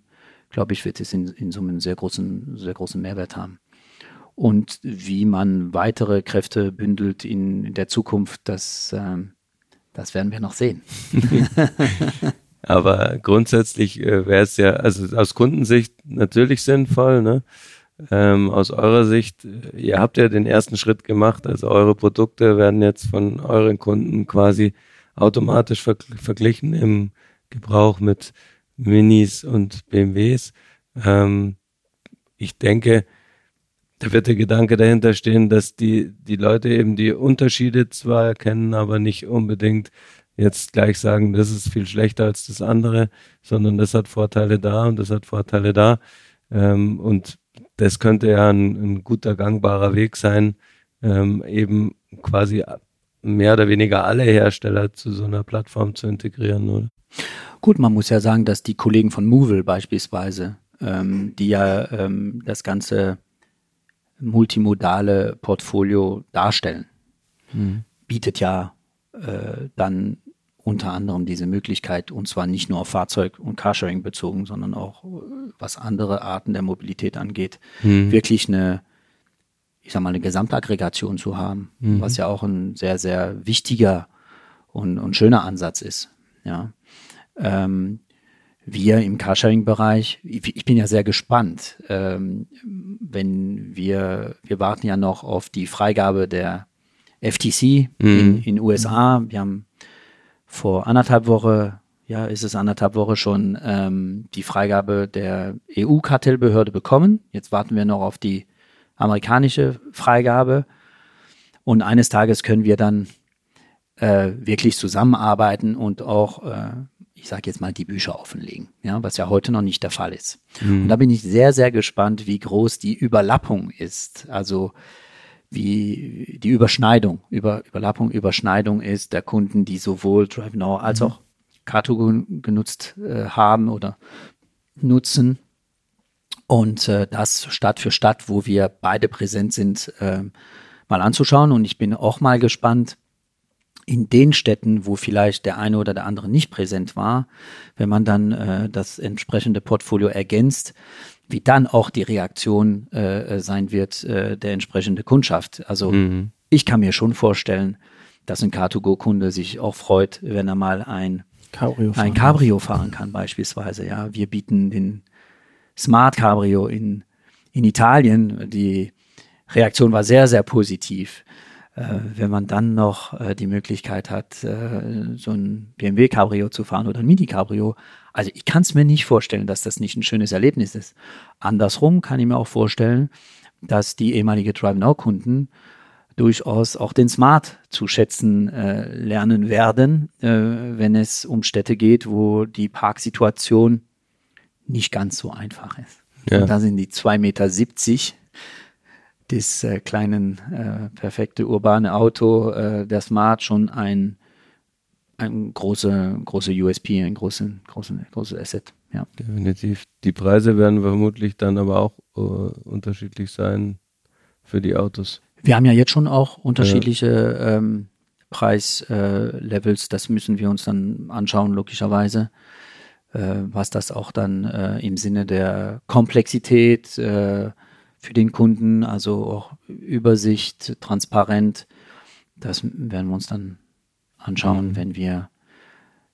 glaube ich, wird es in, in Summe einen sehr großen, sehr großen Mehrwert haben. Und wie man weitere Kräfte bündelt in der Zukunft, das, ähm, das werden wir noch sehen. Aber grundsätzlich äh, wäre es ja, also aus Kundensicht natürlich sinnvoll, ne? Ähm, aus eurer Sicht, äh, ihr habt ja den ersten Schritt gemacht, also eure Produkte werden jetzt von euren Kunden quasi automatisch ver verglichen im Gebrauch mit Minis und BMWs. Ähm, ich denke, da wird der Gedanke dahinter stehen, dass die, die Leute eben die Unterschiede zwar erkennen, aber nicht unbedingt jetzt gleich sagen, das ist viel schlechter als das andere, sondern das hat Vorteile da und das hat Vorteile da. Ähm, und das könnte ja ein, ein guter gangbarer Weg sein, ähm, eben quasi mehr oder weniger alle Hersteller zu so einer Plattform zu integrieren, oder? Gut, man muss ja sagen, dass die Kollegen von Movil beispielsweise, ähm, die ja ähm, das ganze multimodale Portfolio darstellen, mhm. bietet ja äh, dann unter anderem diese Möglichkeit, und zwar nicht nur auf Fahrzeug- und Carsharing bezogen, sondern auch äh, was andere Arten der Mobilität angeht, mhm. wirklich eine, ich sag mal, eine Gesamtaggregation zu haben, mhm. was ja auch ein sehr, sehr wichtiger und, und schöner Ansatz ist. Ja. Ähm, wir im Carsharing-Bereich, ich bin ja sehr gespannt, ähm, wenn wir, wir warten ja noch auf die Freigabe der FTC mhm. in den USA. Wir haben vor anderthalb Woche, ja, ist es anderthalb Woche schon ähm, die Freigabe der EU-Kartellbehörde bekommen. Jetzt warten wir noch auf die amerikanische Freigabe. Und eines Tages können wir dann äh, wirklich zusammenarbeiten und auch äh, ich sage jetzt mal, die Bücher offenlegen, ja, was ja heute noch nicht der Fall ist. Mhm. Und da bin ich sehr, sehr gespannt, wie groß die Überlappung ist. Also wie die Überschneidung, Über, Überlappung, Überschneidung ist der Kunden, die sowohl DriveNow als mhm. auch Kato genutzt äh, haben oder nutzen. Und äh, das Stadt für Stadt, wo wir beide präsent sind, äh, mal anzuschauen. Und ich bin auch mal gespannt, in den Städten, wo vielleicht der eine oder der andere nicht präsent war, wenn man dann äh, das entsprechende Portfolio ergänzt, wie dann auch die Reaktion äh, sein wird äh, der entsprechende Kundschaft. Also mhm. ich kann mir schon vorstellen, dass ein Car2Go-Kunde sich auch freut, wenn er mal ein Cabrio, ein Cabrio fahren kann beispielsweise. Ja, wir bieten den Smart Cabrio in in Italien. Die Reaktion war sehr sehr positiv. Äh, wenn man dann noch äh, die Möglichkeit hat, äh, so ein BMW Cabrio zu fahren oder ein Mini Cabrio, also ich kann es mir nicht vorstellen, dass das nicht ein schönes Erlebnis ist. Andersrum kann ich mir auch vorstellen, dass die ehemalige Drive Now Kunden durchaus auch den Smart zu schätzen äh, lernen werden, äh, wenn es um Städte geht, wo die Parksituation nicht ganz so einfach ist. Ja. Und da sind die 2,70 Meter des äh, kleinen äh, perfekte urbane Auto, äh, der Smart schon ein ein große große USP, ein großes große großes Asset. Ja. Definitiv. Die Preise werden vermutlich dann aber auch äh, unterschiedlich sein für die Autos. Wir haben ja jetzt schon auch unterschiedliche ja. ähm, Preislevels. Das müssen wir uns dann anschauen, logischerweise. Äh, was das auch dann äh, im Sinne der Komplexität äh, für den Kunden, also auch Übersicht, transparent, das werden wir uns dann anschauen, mhm. wenn wir,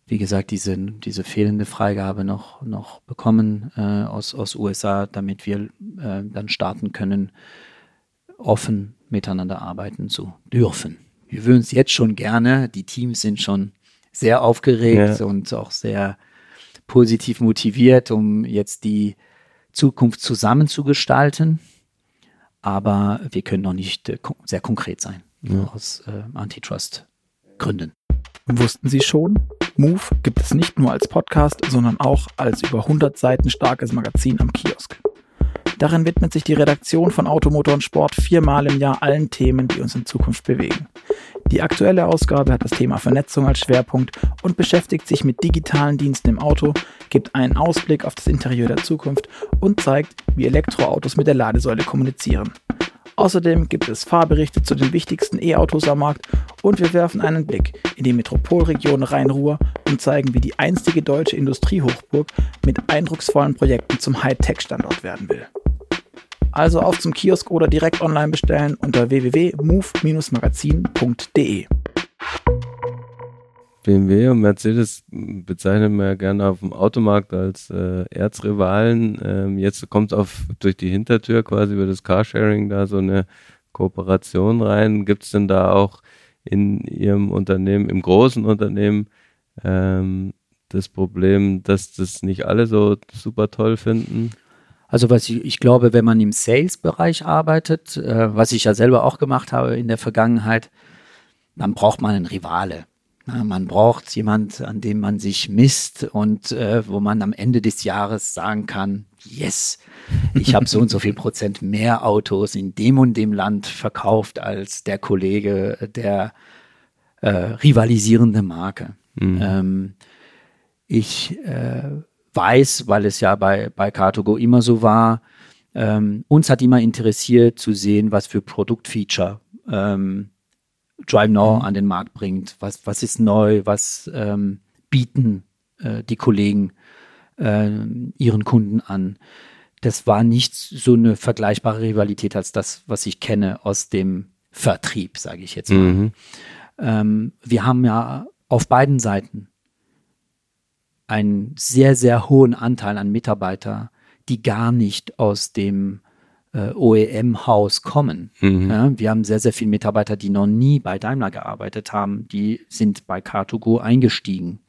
wie gesagt, diese, diese fehlende Freigabe noch, noch bekommen äh, aus, aus USA, damit wir äh, dann starten können, offen miteinander arbeiten zu dürfen. Wir würden es jetzt schon gerne, die Teams sind schon sehr aufgeregt ja. und auch sehr positiv motiviert, um jetzt die Zukunft zusammenzugestalten. Aber wir können noch nicht äh, sehr konkret sein ja. aus äh, Antitrust-Gründen. Wussten Sie schon? Move gibt es nicht nur als Podcast, sondern auch als über 100 Seiten starkes Magazin am Kiosk. Darin widmet sich die Redaktion von Automotor und Sport viermal im Jahr allen Themen, die uns in Zukunft bewegen. Die aktuelle Ausgabe hat das Thema Vernetzung als Schwerpunkt und beschäftigt sich mit digitalen Diensten im Auto, gibt einen Ausblick auf das Interieur der Zukunft und zeigt, wie Elektroautos mit der Ladesäule kommunizieren. Außerdem gibt es Fahrberichte zu den wichtigsten E-Autos am Markt und wir werfen einen Blick in die Metropolregion Rhein-Ruhr und zeigen, wie die einstige deutsche Industriehochburg mit eindrucksvollen Projekten zum Hightech-Standort werden will. Also auf zum Kiosk oder direkt online bestellen unter www.move-magazin.de. BMW und Mercedes bezeichnen wir ja gerne auf dem Automarkt als äh, Erzrivalen. Ähm, jetzt kommt auf durch die Hintertür quasi über das Carsharing da so eine Kooperation rein. Gibt es denn da auch in Ihrem Unternehmen, im großen Unternehmen, ähm, das Problem, dass das nicht alle so super toll finden? Also was ich, ich glaube, wenn man im Sales-Bereich arbeitet, äh, was ich ja selber auch gemacht habe in der Vergangenheit, dann braucht man einen Rivale. Ja, man braucht jemand, an dem man sich misst und äh, wo man am Ende des Jahres sagen kann, yes, ich habe so und so viel Prozent mehr Autos in dem und dem Land verkauft als der Kollege der äh, rivalisierende Marke. Mhm. Ähm, ich äh, weiß, weil es ja bei, bei Car2Go immer so war, ähm, uns hat immer interessiert zu sehen, was für Produktfeature ähm, Drive Now mhm. an den Markt bringt. Was, was ist neu? Was ähm, bieten äh, die Kollegen äh, ihren Kunden an? Das war nicht so eine vergleichbare Rivalität als das, was ich kenne aus dem Vertrieb, sage ich jetzt mal. Mhm. Ähm, wir haben ja auf beiden Seiten einen sehr, sehr hohen Anteil an Mitarbeiter, die gar nicht aus dem äh, OEM-Haus kommen. Mhm. Ja, wir haben sehr, sehr viele Mitarbeiter, die noch nie bei Daimler gearbeitet haben, die sind bei Car2Go eingestiegen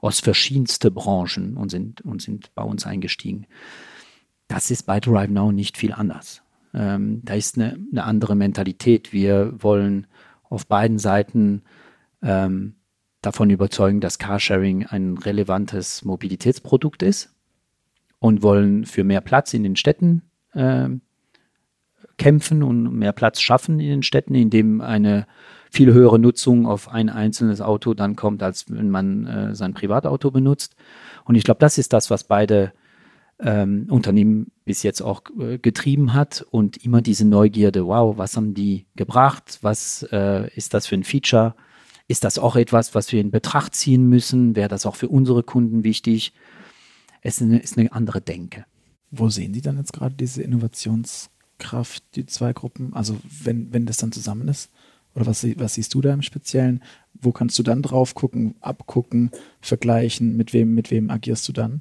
aus verschiedensten Branchen und sind, und sind bei uns eingestiegen. Das ist bei Drive Now nicht viel anders. Ähm, da ist eine, eine, andere Mentalität. Wir wollen auf beiden Seiten ähm, davon überzeugen, dass Carsharing ein relevantes Mobilitätsprodukt ist und wollen für mehr Platz in den Städten äh, kämpfen und mehr Platz schaffen in den Städten, indem eine viel höhere Nutzung auf ein einzelnes Auto dann kommt, als wenn man äh, sein Privatauto benutzt. Und ich glaube, das ist das, was beide ähm, Unternehmen bis jetzt auch äh, getrieben hat und immer diese Neugierde, wow, was haben die gebracht, was äh, ist das für ein Feature, ist das auch etwas, was wir in Betracht ziehen müssen? Wäre das auch für unsere Kunden wichtig? Es ist eine, andere Denke. Wo sehen Sie dann jetzt gerade diese Innovationskraft, die zwei Gruppen? Also wenn, wenn das dann zusammen ist? Oder was, was siehst du da im Speziellen? Wo kannst du dann drauf gucken, abgucken, vergleichen? Mit wem, mit wem agierst du dann?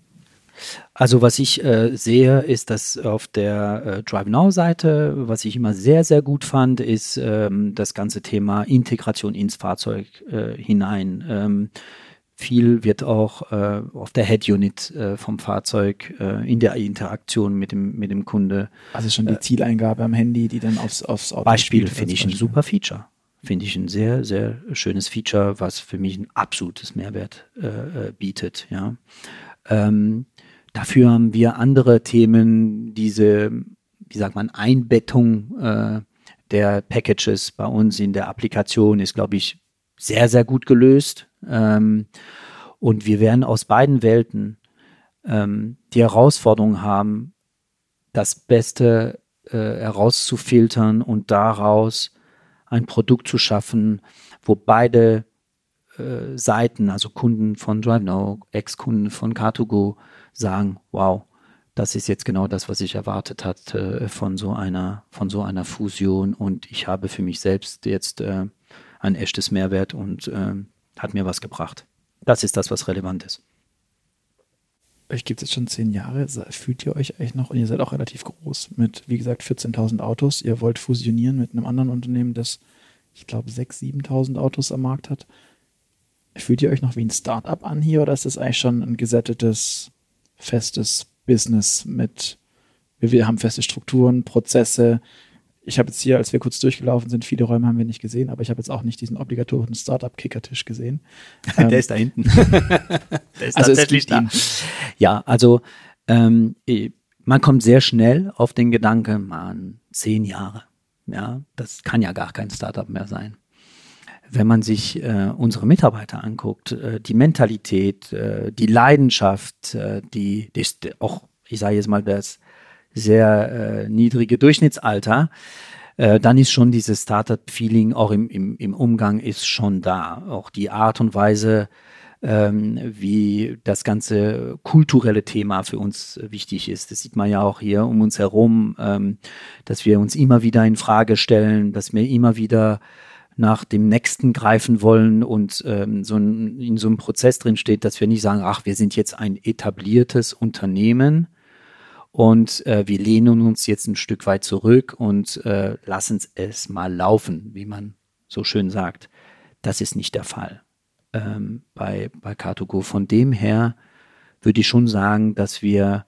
Also was ich äh, sehe, ist, dass auf der äh, Drive Now Seite, was ich immer sehr, sehr gut fand, ist ähm, das ganze Thema Integration ins Fahrzeug äh, hinein. Ähm, viel wird auch äh, auf der Head Unit äh, vom Fahrzeug äh, in der Interaktion mit dem, mit dem Kunde. Also schon die Zieleingabe am Handy, die dann aufs, aufs Auto Beispiel finde ich ein super Feature. Finde ich ein sehr, sehr schönes Feature, was für mich ein absolutes Mehrwert äh, bietet. Ja. Ähm, Dafür haben wir andere Themen, diese, wie sagt man, Einbettung äh, der Packages bei uns in der Applikation ist, glaube ich, sehr, sehr gut gelöst. Ähm, und wir werden aus beiden Welten ähm, die Herausforderung haben, das Beste äh, herauszufiltern und daraus ein Produkt zu schaffen, wo beide äh, Seiten, also Kunden von DriveNow, Ex-Kunden von Car2Go, sagen, wow, das ist jetzt genau das, was ich erwartet hatte von so einer, von so einer Fusion und ich habe für mich selbst jetzt äh, ein echtes Mehrwert und äh, hat mir was gebracht. Das ist das, was relevant ist. Euch gibt es jetzt schon zehn Jahre. Fühlt ihr euch eigentlich noch, und ihr seid auch relativ groß, mit, wie gesagt, 14.000 Autos. Ihr wollt fusionieren mit einem anderen Unternehmen, das, ich glaube, 6.000, 7.000 Autos am Markt hat. Fühlt ihr euch noch wie ein Startup an hier oder ist das eigentlich schon ein gesättetes, festes Business mit, wir haben feste Strukturen, Prozesse, ich habe jetzt hier, als wir kurz durchgelaufen sind, viele Räume haben wir nicht gesehen, aber ich habe jetzt auch nicht diesen obligatorischen Startup-Kickertisch gesehen. Der ähm, ist da hinten. Der ist also tatsächlich da. Ja, also ähm, man kommt sehr schnell auf den Gedanken, man, zehn Jahre. Ja, das kann ja gar kein Startup mehr sein. Wenn man sich äh, unsere Mitarbeiter anguckt, äh, die Mentalität, äh, die Leidenschaft, äh, die, die auch, ich sage jetzt mal, das sehr äh, niedrige Durchschnittsalter, äh, dann ist schon dieses Startup-Feeling auch im, im, im Umgang ist schon da. Auch die Art und Weise, ähm, wie das ganze kulturelle Thema für uns wichtig ist. Das sieht man ja auch hier um uns herum, ähm, dass wir uns immer wieder in Frage stellen, dass wir immer wieder nach dem nächsten greifen wollen und ähm, so ein, in so einem Prozess drin steht, dass wir nicht sagen, ach, wir sind jetzt ein etabliertes Unternehmen, und äh, wir lehnen uns jetzt ein Stück weit zurück und äh, lassen es mal laufen, wie man so schön sagt. Das ist nicht der Fall ähm, bei, bei Car2Go. Von dem her würde ich schon sagen, dass wir,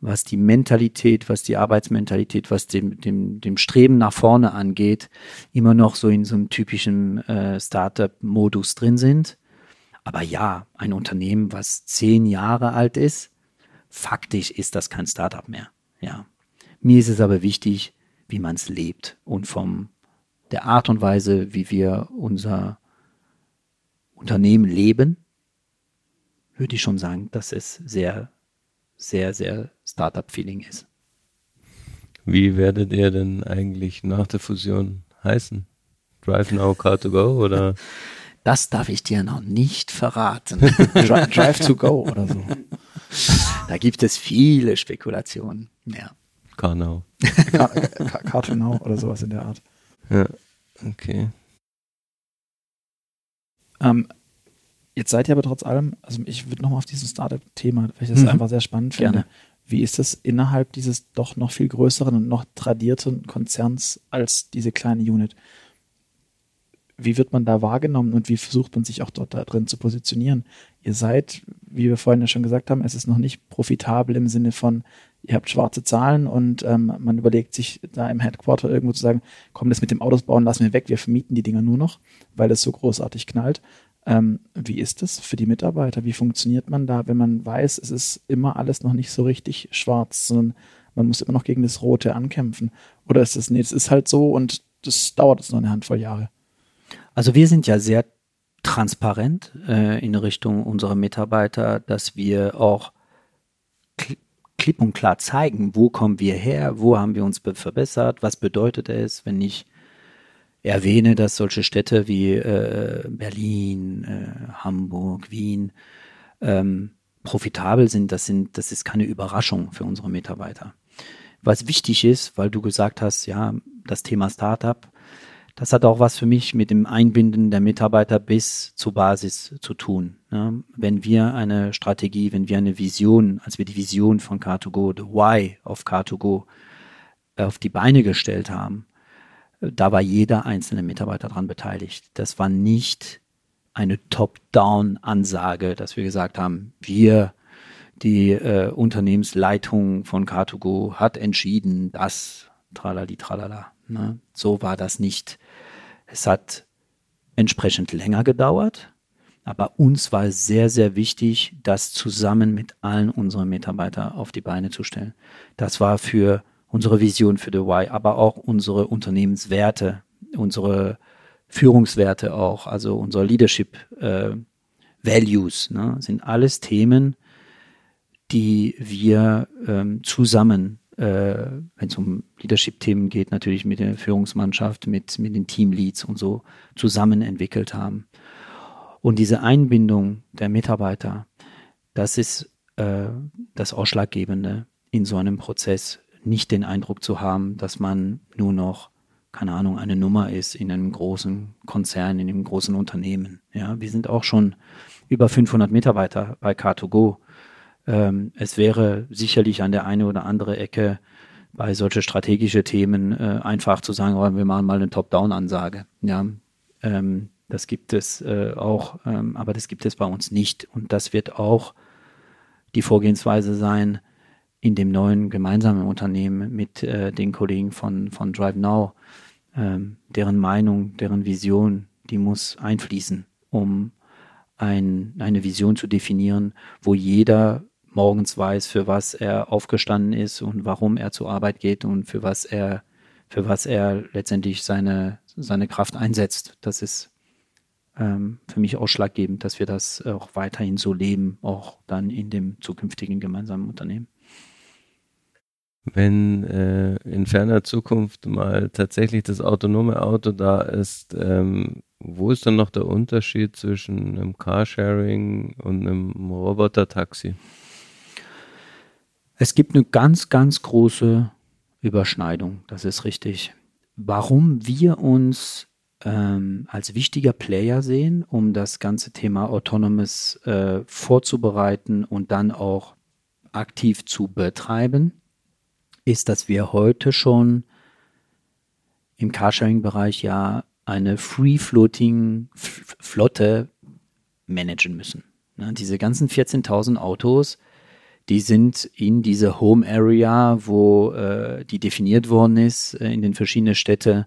was die Mentalität, was die Arbeitsmentalität, was dem, dem, dem Streben nach vorne angeht, immer noch so in so einem typischen äh, Startup-Modus drin sind. Aber ja, ein Unternehmen, was zehn Jahre alt ist, faktisch ist das kein Startup mehr. Ja. Mir ist es aber wichtig, wie man es lebt und vom der Art und Weise, wie wir unser Unternehmen leben, würde ich schon sagen, dass es sehr, sehr, sehr Startup-Feeling ist. Wie werdet ihr denn eigentlich nach der Fusion heißen? Drive Now Car to Go oder? Das darf ich dir noch nicht verraten. Drive to Go oder so. Da gibt es viele Spekulationen. Ja. Karnau. Cartoonau oder sowas in der Art. Ja, okay. Ähm, jetzt seid ihr aber trotz allem, also ich würde nochmal auf dieses Startup-Thema, weil ich das mhm. einfach sehr spannend finde. Gerne. Wie ist das innerhalb dieses doch noch viel größeren und noch tradierten Konzerns als diese kleine Unit? wie wird man da wahrgenommen und wie versucht man sich auch dort da drin zu positionieren? Ihr seid, wie wir vorhin ja schon gesagt haben, es ist noch nicht profitabel im Sinne von, ihr habt schwarze Zahlen und ähm, man überlegt sich da im Headquarter irgendwo zu sagen, komm, das mit dem Autos bauen lassen wir weg, wir vermieten die Dinger nur noch, weil es so großartig knallt. Ähm, wie ist das für die Mitarbeiter? Wie funktioniert man da, wenn man weiß, es ist immer alles noch nicht so richtig schwarz, sondern man muss immer noch gegen das Rote ankämpfen? Oder ist das, nee, es ist halt so und das dauert jetzt noch eine Handvoll Jahre? Also wir sind ja sehr transparent äh, in Richtung unserer Mitarbeiter, dass wir auch klipp und klar zeigen, wo kommen wir her, wo haben wir uns verbessert, was bedeutet es, wenn ich erwähne, dass solche Städte wie äh, Berlin, äh, Hamburg, Wien ähm, profitabel sind, das sind, das ist keine Überraschung für unsere Mitarbeiter. Was wichtig ist, weil du gesagt hast, ja, das Thema Startup, das hat auch was für mich mit dem Einbinden der Mitarbeiter bis zur Basis zu tun. Ja, wenn wir eine Strategie, wenn wir eine Vision, als wir die Vision von Car2Go, the Why of Car2Go auf die Beine gestellt haben, da war jeder einzelne Mitarbeiter daran beteiligt. Das war nicht eine Top-Down-Ansage, dass wir gesagt haben, wir, die äh, Unternehmensleitung von Car2Go, hat entschieden, dass tralali, tralala. Ne? So war das nicht. Es hat entsprechend länger gedauert, aber uns war es sehr, sehr wichtig, das zusammen mit allen unseren Mitarbeitern auf die Beine zu stellen. Das war für unsere Vision für The Y, aber auch unsere Unternehmenswerte, unsere Führungswerte auch, also unsere Leadership äh, Values, ne, sind alles Themen, die wir ähm, zusammen, äh, wenn es um Leadership-Themen geht, natürlich mit der Führungsmannschaft, mit, mit den Teamleads und so zusammen entwickelt haben. Und diese Einbindung der Mitarbeiter, das ist äh, das Ausschlaggebende in so einem Prozess, nicht den Eindruck zu haben, dass man nur noch, keine Ahnung, eine Nummer ist in einem großen Konzern, in einem großen Unternehmen. Ja, wir sind auch schon über 500 Mitarbeiter bei Car2Go. Ähm, es wäre sicherlich an der einen oder anderen Ecke bei solche strategische Themen äh, einfach zu sagen, oh, wir machen mal eine Top-Down-Ansage. Ja, ähm, das gibt es äh, auch, ähm, aber das gibt es bei uns nicht. Und das wird auch die Vorgehensweise sein in dem neuen gemeinsamen Unternehmen mit äh, den Kollegen von, von Drive Now. Ähm, deren Meinung, deren Vision, die muss einfließen, um ein, eine Vision zu definieren, wo jeder morgens weiß, für was er aufgestanden ist und warum er zur Arbeit geht und für was er, für was er letztendlich seine, seine Kraft einsetzt. Das ist ähm, für mich ausschlaggebend, dass wir das auch weiterhin so leben, auch dann in dem zukünftigen gemeinsamen Unternehmen. Wenn äh, in ferner Zukunft mal tatsächlich das autonome Auto da ist, ähm, wo ist dann noch der Unterschied zwischen einem Carsharing und einem Roboter-Taxi? Es gibt eine ganz, ganz große Überschneidung, das ist richtig. Warum wir uns ähm, als wichtiger Player sehen, um das ganze Thema Autonomous äh, vorzubereiten und dann auch aktiv zu betreiben, ist, dass wir heute schon im Carsharing-Bereich ja eine Free-Floating-Flotte managen müssen. Ne, diese ganzen 14.000 Autos, die sind in diese Home Area, wo äh, die definiert worden ist, äh, in den verschiedenen Städten,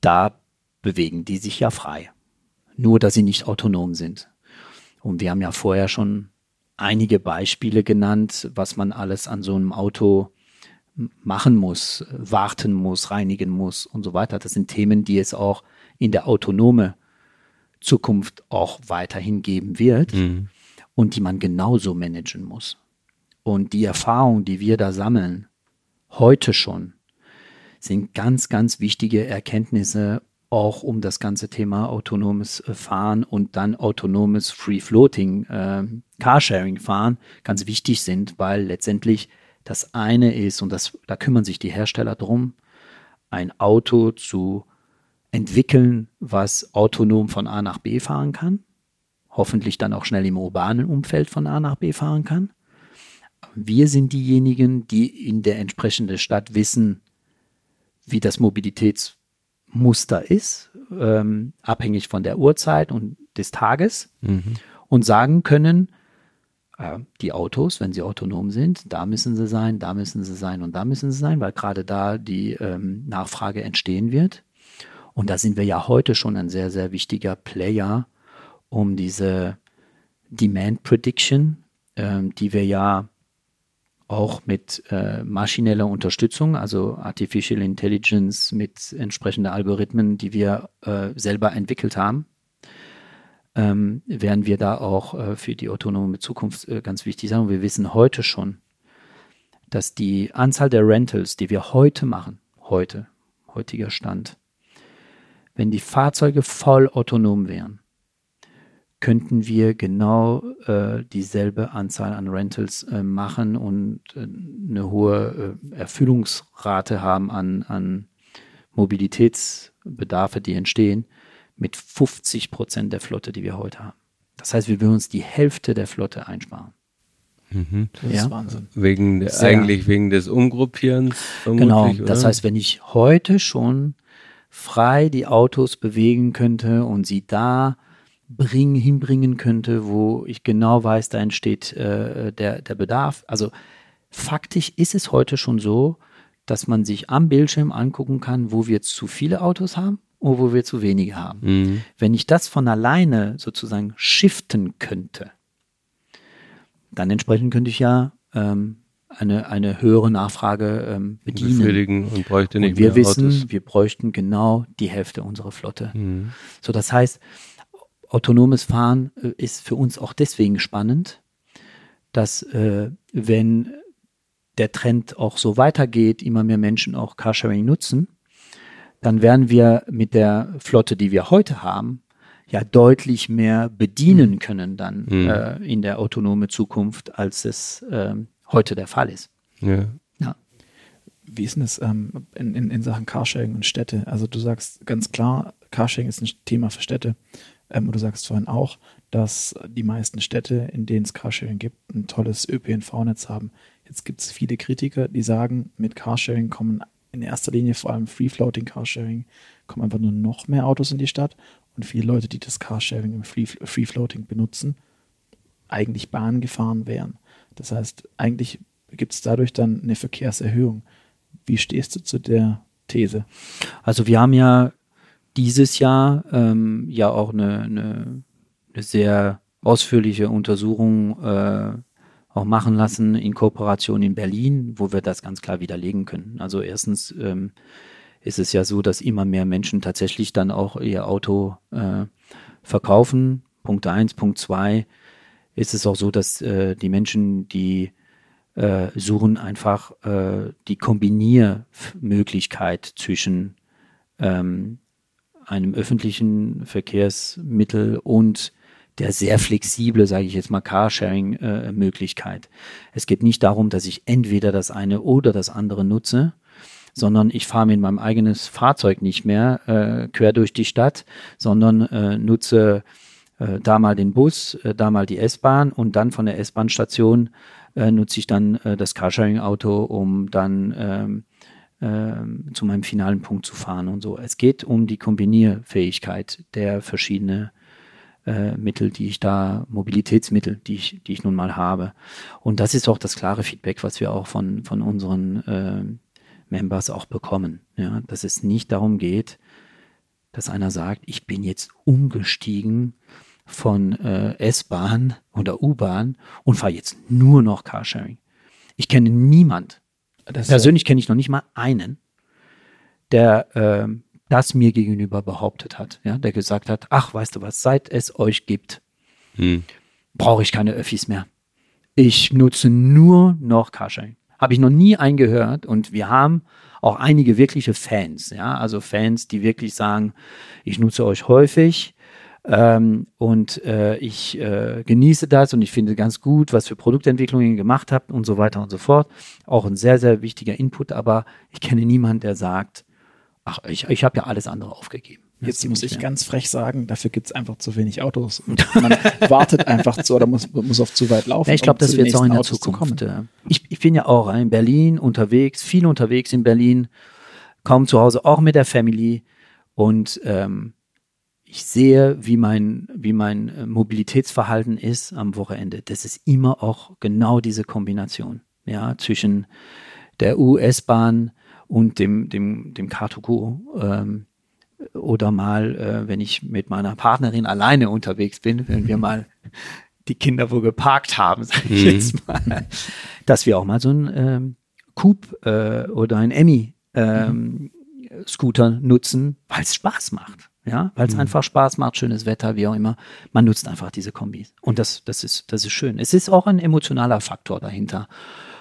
da bewegen die sich ja frei. Nur, dass sie nicht autonom sind. Und wir haben ja vorher schon einige Beispiele genannt, was man alles an so einem Auto machen muss, warten muss, reinigen muss und so weiter. Das sind Themen, die es auch in der autonome Zukunft auch weiterhin geben wird mhm. und die man genauso managen muss. Und die Erfahrungen, die wir da sammeln, heute schon, sind ganz, ganz wichtige Erkenntnisse auch um das ganze Thema autonomes äh, Fahren und dann autonomes Free Floating äh, Carsharing Fahren ganz wichtig sind, weil letztendlich das eine ist, und das, da kümmern sich die Hersteller drum, ein Auto zu entwickeln, was autonom von A nach B fahren kann, hoffentlich dann auch schnell im urbanen Umfeld von A nach B fahren kann. Wir sind diejenigen, die in der entsprechenden Stadt wissen, wie das Mobilitätsmuster ist, ähm, abhängig von der Uhrzeit und des Tages mhm. und sagen können, die Autos, wenn sie autonom sind, da müssen sie sein, da müssen sie sein und da müssen sie sein, weil gerade da die ähm, Nachfrage entstehen wird. Und da sind wir ja heute schon ein sehr, sehr wichtiger Player, um diese Demand Prediction, ähm, die wir ja auch mit äh, maschineller Unterstützung, also Artificial Intelligence mit entsprechenden Algorithmen, die wir äh, selber entwickelt haben, ähm, werden wir da auch äh, für die autonome Zukunft äh, ganz wichtig sein. Und wir wissen heute schon, dass die Anzahl der Rentals, die wir heute machen, heute, heutiger Stand, wenn die Fahrzeuge voll autonom wären, könnten wir genau äh, dieselbe Anzahl an Rentals äh, machen und äh, eine hohe äh, Erfüllungsrate haben an, an Mobilitätsbedarfe, die entstehen, mit 50 Prozent der Flotte, die wir heute haben. Das heißt, wir würden uns die Hälfte der Flotte einsparen. Mhm. Das ja? ist Wahnsinn. Wegen der, eigentlich wegen des Umgruppierens. Genau. Oder? Das heißt, wenn ich heute schon frei die Autos bewegen könnte und sie da bringen, hinbringen könnte, wo ich genau weiß, da entsteht äh, der, der Bedarf. Also faktisch ist es heute schon so, dass man sich am Bildschirm angucken kann, wo wir zu viele Autos haben oder wo wir zu wenige haben. Mhm. Wenn ich das von alleine sozusagen shiften könnte, dann entsprechend könnte ich ja ähm, eine, eine höhere Nachfrage ähm, bedienen. Befriedigen und bräuchte nicht und wir mehr wissen, Autos. wir bräuchten genau die Hälfte unserer Flotte. Mhm. So, das heißt, autonomes Fahren äh, ist für uns auch deswegen spannend, dass äh, wenn der Trend auch so weitergeht, immer mehr Menschen auch Carsharing nutzen, dann werden wir mit der Flotte, die wir heute haben, ja deutlich mehr bedienen können dann mhm. äh, in der autonome Zukunft, als es äh, heute der Fall ist. Ja. ja. Wie ist denn das ähm, in, in, in Sachen Carsharing und Städte? Also du sagst ganz klar, Carsharing ist ein Thema für Städte. Ähm, und du sagst vorhin auch, dass die meisten Städte, in denen es Carsharing gibt, ein tolles ÖPNV-Netz haben. Jetzt gibt es viele Kritiker, die sagen, mit Carsharing kommen in erster Linie vor allem Free-Floating Carsharing, kommen einfach nur noch mehr Autos in die Stadt und viele Leute, die das Carsharing im Free-Floating benutzen, eigentlich Bahn gefahren wären. Das heißt, eigentlich gibt es dadurch dann eine Verkehrserhöhung. Wie stehst du zu der These? Also wir haben ja dieses Jahr ähm, ja auch eine, eine, eine, sehr ausführliche Untersuchung äh, auch machen lassen in Kooperation in Berlin, wo wir das ganz klar widerlegen können. Also erstens ähm, ist es ja so, dass immer mehr Menschen tatsächlich dann auch ihr Auto äh, verkaufen. Punkt eins, Punkt zwei ist es auch so, dass äh, die Menschen, die äh, suchen einfach äh, die Kombiniermöglichkeit zwischen ähm, einem öffentlichen Verkehrsmittel und der sehr flexible, sage ich jetzt mal, Carsharing-Möglichkeit. Äh, es geht nicht darum, dass ich entweder das eine oder das andere nutze, sondern ich fahre mit meinem eigenen Fahrzeug nicht mehr äh, quer durch die Stadt, sondern äh, nutze äh, da mal den Bus, äh, da mal die S-Bahn und dann von der S-Bahn-Station äh, nutze ich dann äh, das Carsharing-Auto, um dann ähm, äh, zu meinem finalen Punkt zu fahren und so. Es geht um die Kombinierfähigkeit der verschiedenen äh, Mittel, die ich da, Mobilitätsmittel, die ich, die ich nun mal habe. Und das ist auch das klare Feedback, was wir auch von, von unseren äh, Members auch bekommen. Ja, dass es nicht darum geht, dass einer sagt, ich bin jetzt umgestiegen von äh, S-Bahn oder U-Bahn und fahre jetzt nur noch Carsharing. Ich kenne niemand, das persönlich kenne ich noch nicht mal einen, der äh, das mir gegenüber behauptet hat, ja, der gesagt hat, ach, weißt du was, seit es euch gibt, hm. brauche ich keine Öffis mehr. Ich nutze nur noch Carsharing. Habe ich noch nie eingehört und wir haben auch einige wirkliche Fans, ja, also Fans, die wirklich sagen, ich nutze euch häufig ähm, und äh, ich äh, genieße das und ich finde ganz gut, was für Produktentwicklungen ihr gemacht habt und so weiter und so fort. Auch ein sehr, sehr wichtiger Input, aber ich kenne niemanden, der sagt, ach, ich, ich habe ja alles andere aufgegeben. Jetzt muss ich ganz frech sagen, dafür gibt es einfach zu wenig Autos. Und man wartet einfach zu oder muss, muss auf zu weit laufen. Ja, ich glaube, um das wird auch in der Autos Zukunft. Äh, ich, ich bin ja auch in Berlin unterwegs, viel unterwegs in Berlin, kaum zu Hause, auch mit der Family. Und ähm, ich sehe, wie mein, wie mein äh, Mobilitätsverhalten ist am Wochenende. Das ist immer auch genau diese Kombination, ja, zwischen der US-Bahn und dem, dem, dem Car2Go. Ähm, oder mal, äh, wenn ich mit meiner Partnerin alleine unterwegs bin, wenn wir mal die Kinder wo geparkt haben, sage ich mhm. jetzt mal, dass wir auch mal so ein ähm, Coupe äh, oder ein Emmy ähm, Scooter nutzen, weil es Spaß macht. Ja, weil es mhm. einfach Spaß macht, schönes Wetter, wie auch immer. Man nutzt einfach diese Kombis. Und das, das ist, das ist schön. Es ist auch ein emotionaler Faktor dahinter.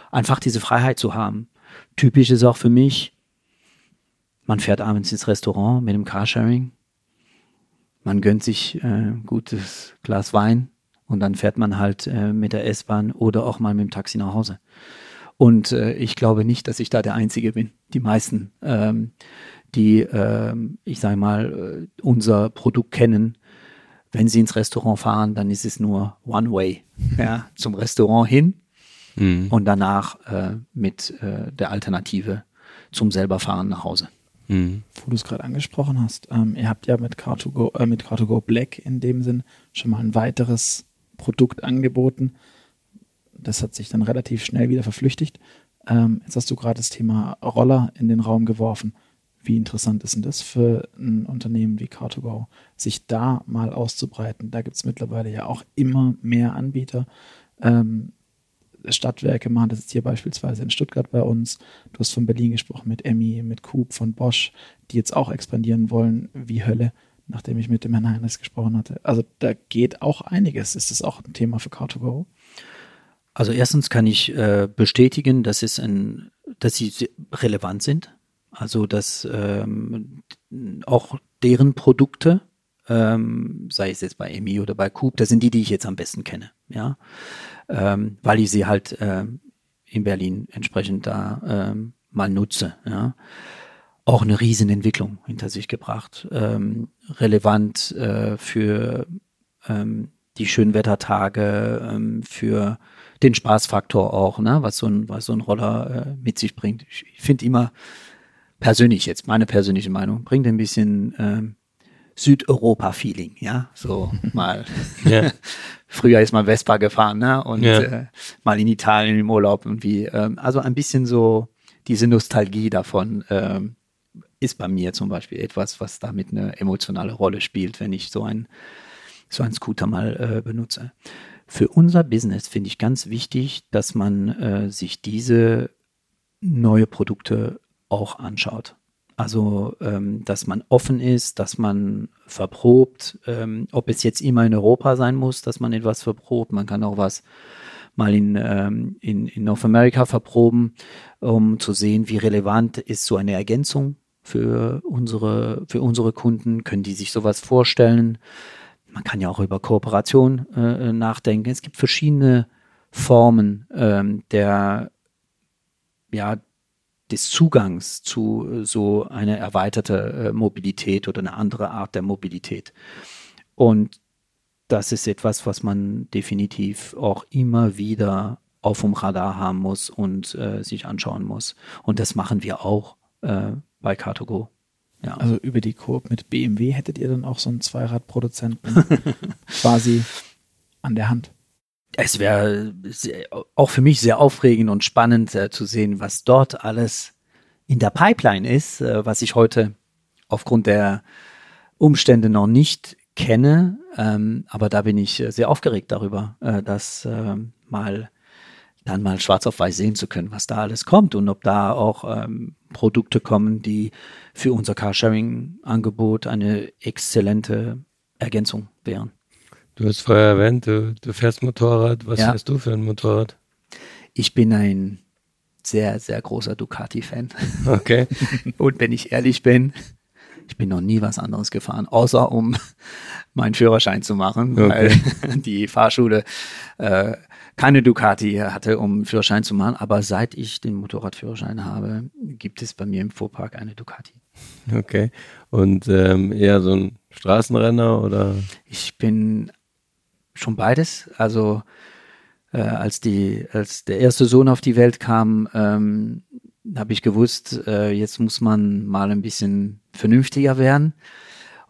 Einfach diese Freiheit zu haben. Typisch ist auch für mich, man fährt abends ins Restaurant mit dem Carsharing. Man gönnt sich äh, ein gutes Glas Wein und dann fährt man halt äh, mit der S-Bahn oder auch mal mit dem Taxi nach Hause. Und äh, ich glaube nicht, dass ich da der Einzige bin. Die meisten, ähm, die, ähm, ich sage mal, äh, unser Produkt kennen, wenn sie ins Restaurant fahren, dann ist es nur One Way ja, zum Restaurant hin mhm. und danach äh, mit äh, der Alternative zum selber fahren nach Hause. Mhm. Wo du es gerade angesprochen hast, ähm, ihr habt ja mit Car2Go, äh, mit Car2Go Black in dem Sinn schon mal ein weiteres Produkt angeboten. Das hat sich dann relativ schnell wieder verflüchtigt. Ähm, jetzt hast du gerade das Thema Roller in den Raum geworfen. Wie interessant ist denn das für ein Unternehmen wie Car2Go, sich da mal auszubreiten? Da gibt es mittlerweile ja auch immer mehr Anbieter. Ähm, Stadtwerke machen das jetzt hier beispielsweise in Stuttgart bei uns. Du hast von Berlin gesprochen mit Emmy, mit Coop, von Bosch, die jetzt auch expandieren wollen wie Hölle, nachdem ich mit dem Herrn Heinrichs gesprochen hatte. Also da geht auch einiges. Ist das auch ein Thema für Car2Go? Also erstens kann ich äh, bestätigen, dass es ein, dass sie relevant sind. Also dass ähm, auch deren Produkte, ähm, sei es jetzt bei EMI oder bei Coop, das sind die, die ich jetzt am besten kenne, ja, ähm, weil ich sie halt äh, in Berlin entsprechend da ähm, mal nutze, ja. Auch eine Riesenentwicklung hinter sich gebracht, ähm, relevant äh, für ähm, die Schönwettertage, ähm, für den Spaßfaktor auch, ne, was so ein, was so ein Roller äh, mit sich bringt. Ich, ich finde immer persönlich jetzt, meine persönliche Meinung, bringt ein bisschen ähm, Südeuropa-Feeling, ja, so mal. ja. Früher ist man Vespa gefahren, ne, und ja. äh, mal in Italien im Urlaub und wie, ähm, also ein bisschen so diese Nostalgie davon ähm, ist bei mir zum Beispiel etwas, was damit eine emotionale Rolle spielt, wenn ich so ein so ein Scooter mal äh, benutze. Für unser Business finde ich ganz wichtig, dass man äh, sich diese neue Produkte auch anschaut. Also, ähm, dass man offen ist, dass man verprobt, ähm, ob es jetzt immer in Europa sein muss, dass man etwas verprobt. Man kann auch was mal in, ähm, in, in North America verproben, um zu sehen, wie relevant ist so eine Ergänzung für unsere, für unsere Kunden. Können die sich sowas vorstellen? man kann ja auch über Kooperation äh, nachdenken. Es gibt verschiedene Formen ähm, der, ja, des Zugangs zu äh, so einer erweiterte äh, Mobilität oder eine andere Art der Mobilität. Und das ist etwas, was man definitiv auch immer wieder auf dem Radar haben muss und äh, sich anschauen muss. Und das machen wir auch äh, bei Car2Go. Ja. Also über die Koop mit BMW hättet ihr dann auch so einen Zweiradproduzenten quasi an der Hand. Es wäre auch für mich sehr aufregend und spannend äh, zu sehen, was dort alles in der Pipeline ist, äh, was ich heute aufgrund der Umstände noch nicht kenne. Ähm, aber da bin ich äh, sehr aufgeregt darüber, äh, das ähm, mal dann mal schwarz auf weiß sehen zu können, was da alles kommt und ob da auch ähm, Produkte kommen, die für unser Carsharing-Angebot eine exzellente Ergänzung wären. Du hast vorher erwähnt, du, du fährst Motorrad. Was ja. fährst du für ein Motorrad? Ich bin ein sehr, sehr großer Ducati-Fan. Okay. und wenn ich ehrlich bin, ich bin noch nie was anderes gefahren, außer um meinen Führerschein zu machen, okay. weil die Fahrschule äh, keine Ducati hatte, um Führerschein zu machen. Aber seit ich den Motorradführerschein habe, gibt es bei mir im Fuhrpark eine Ducati. Okay. Und ähm, eher so ein Straßenrenner oder? Ich bin schon beides. Also äh, als die, als der erste Sohn auf die Welt kam, ähm, habe ich gewusst, äh, jetzt muss man mal ein bisschen vernünftiger werden.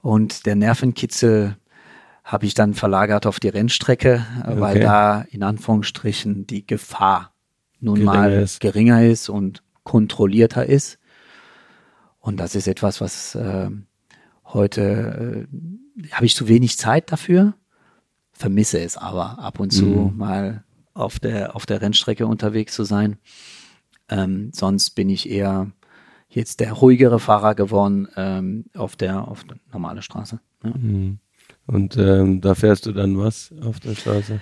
Und der Nervenkitzel habe ich dann verlagert auf die Rennstrecke, okay. weil da in Anführungsstrichen die Gefahr nun geringer mal ist. geringer ist und kontrollierter ist. Und das ist etwas, was äh, heute äh, habe ich zu wenig Zeit dafür, vermisse es aber ab und zu mhm. mal auf der auf der Rennstrecke unterwegs zu sein. Ähm, sonst bin ich eher jetzt der ruhigere Fahrer geworden ähm, auf der auf der normale Straße. Ja. Mhm. Und ähm, da fährst du dann was auf der Straße?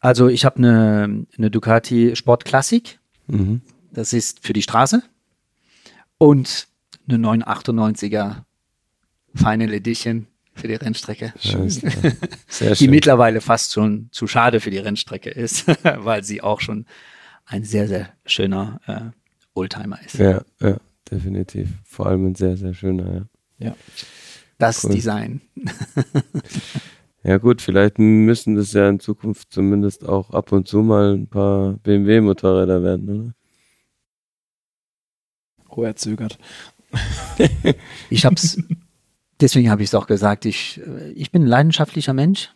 Also ich habe eine, eine Ducati Sport Classic. Mhm. Das ist für die Straße. Und eine 998er Final Edition für die Rennstrecke. Schön. Sehr die schön. mittlerweile fast schon zu schade für die Rennstrecke ist, weil sie auch schon ein sehr, sehr schöner äh, Oldtimer ist. Ja, ja, definitiv. Vor allem ein sehr, sehr schöner, ja. Ja das cool. Design. ja gut, vielleicht müssen das ja in Zukunft zumindest auch ab und zu mal ein paar BMW-Motorräder werden, oder? Oh, er zögert. ich hab's, deswegen habe ich es auch gesagt, ich, ich bin ein leidenschaftlicher Mensch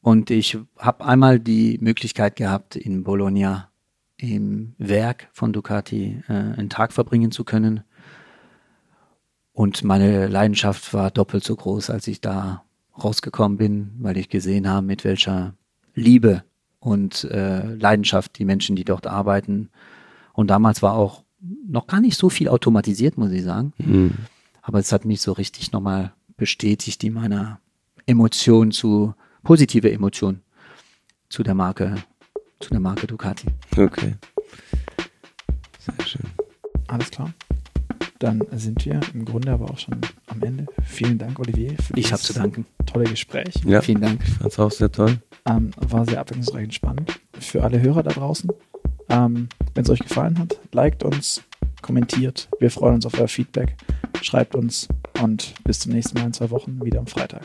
und ich habe einmal die Möglichkeit gehabt, in Bologna im Werk von Ducati äh, einen Tag verbringen zu können. Und meine Leidenschaft war doppelt so groß, als ich da rausgekommen bin, weil ich gesehen habe, mit welcher Liebe und äh, Leidenschaft die Menschen, die dort arbeiten. Und damals war auch noch gar nicht so viel automatisiert, muss ich sagen. Mhm. Aber es hat mich so richtig nochmal bestätigt, in meiner Emotion zu, positive Emotion zu der Marke zu der Marke Ducati. Okay. Sehr schön. Alles klar. Dann sind wir im Grunde aber auch schon am Ende. Vielen Dank, Olivier, für Ich habe zu danken. tolle Gespräch. Ja, Vielen Dank. ich fand's auch sehr toll. Ähm, war sehr abwechslungsreich und spannend. Für alle Hörer da draußen, ähm, wenn es euch gefallen hat, liked uns, kommentiert. Wir freuen uns auf euer Feedback. Schreibt uns und bis zum nächsten Mal in zwei Wochen wieder am Freitag.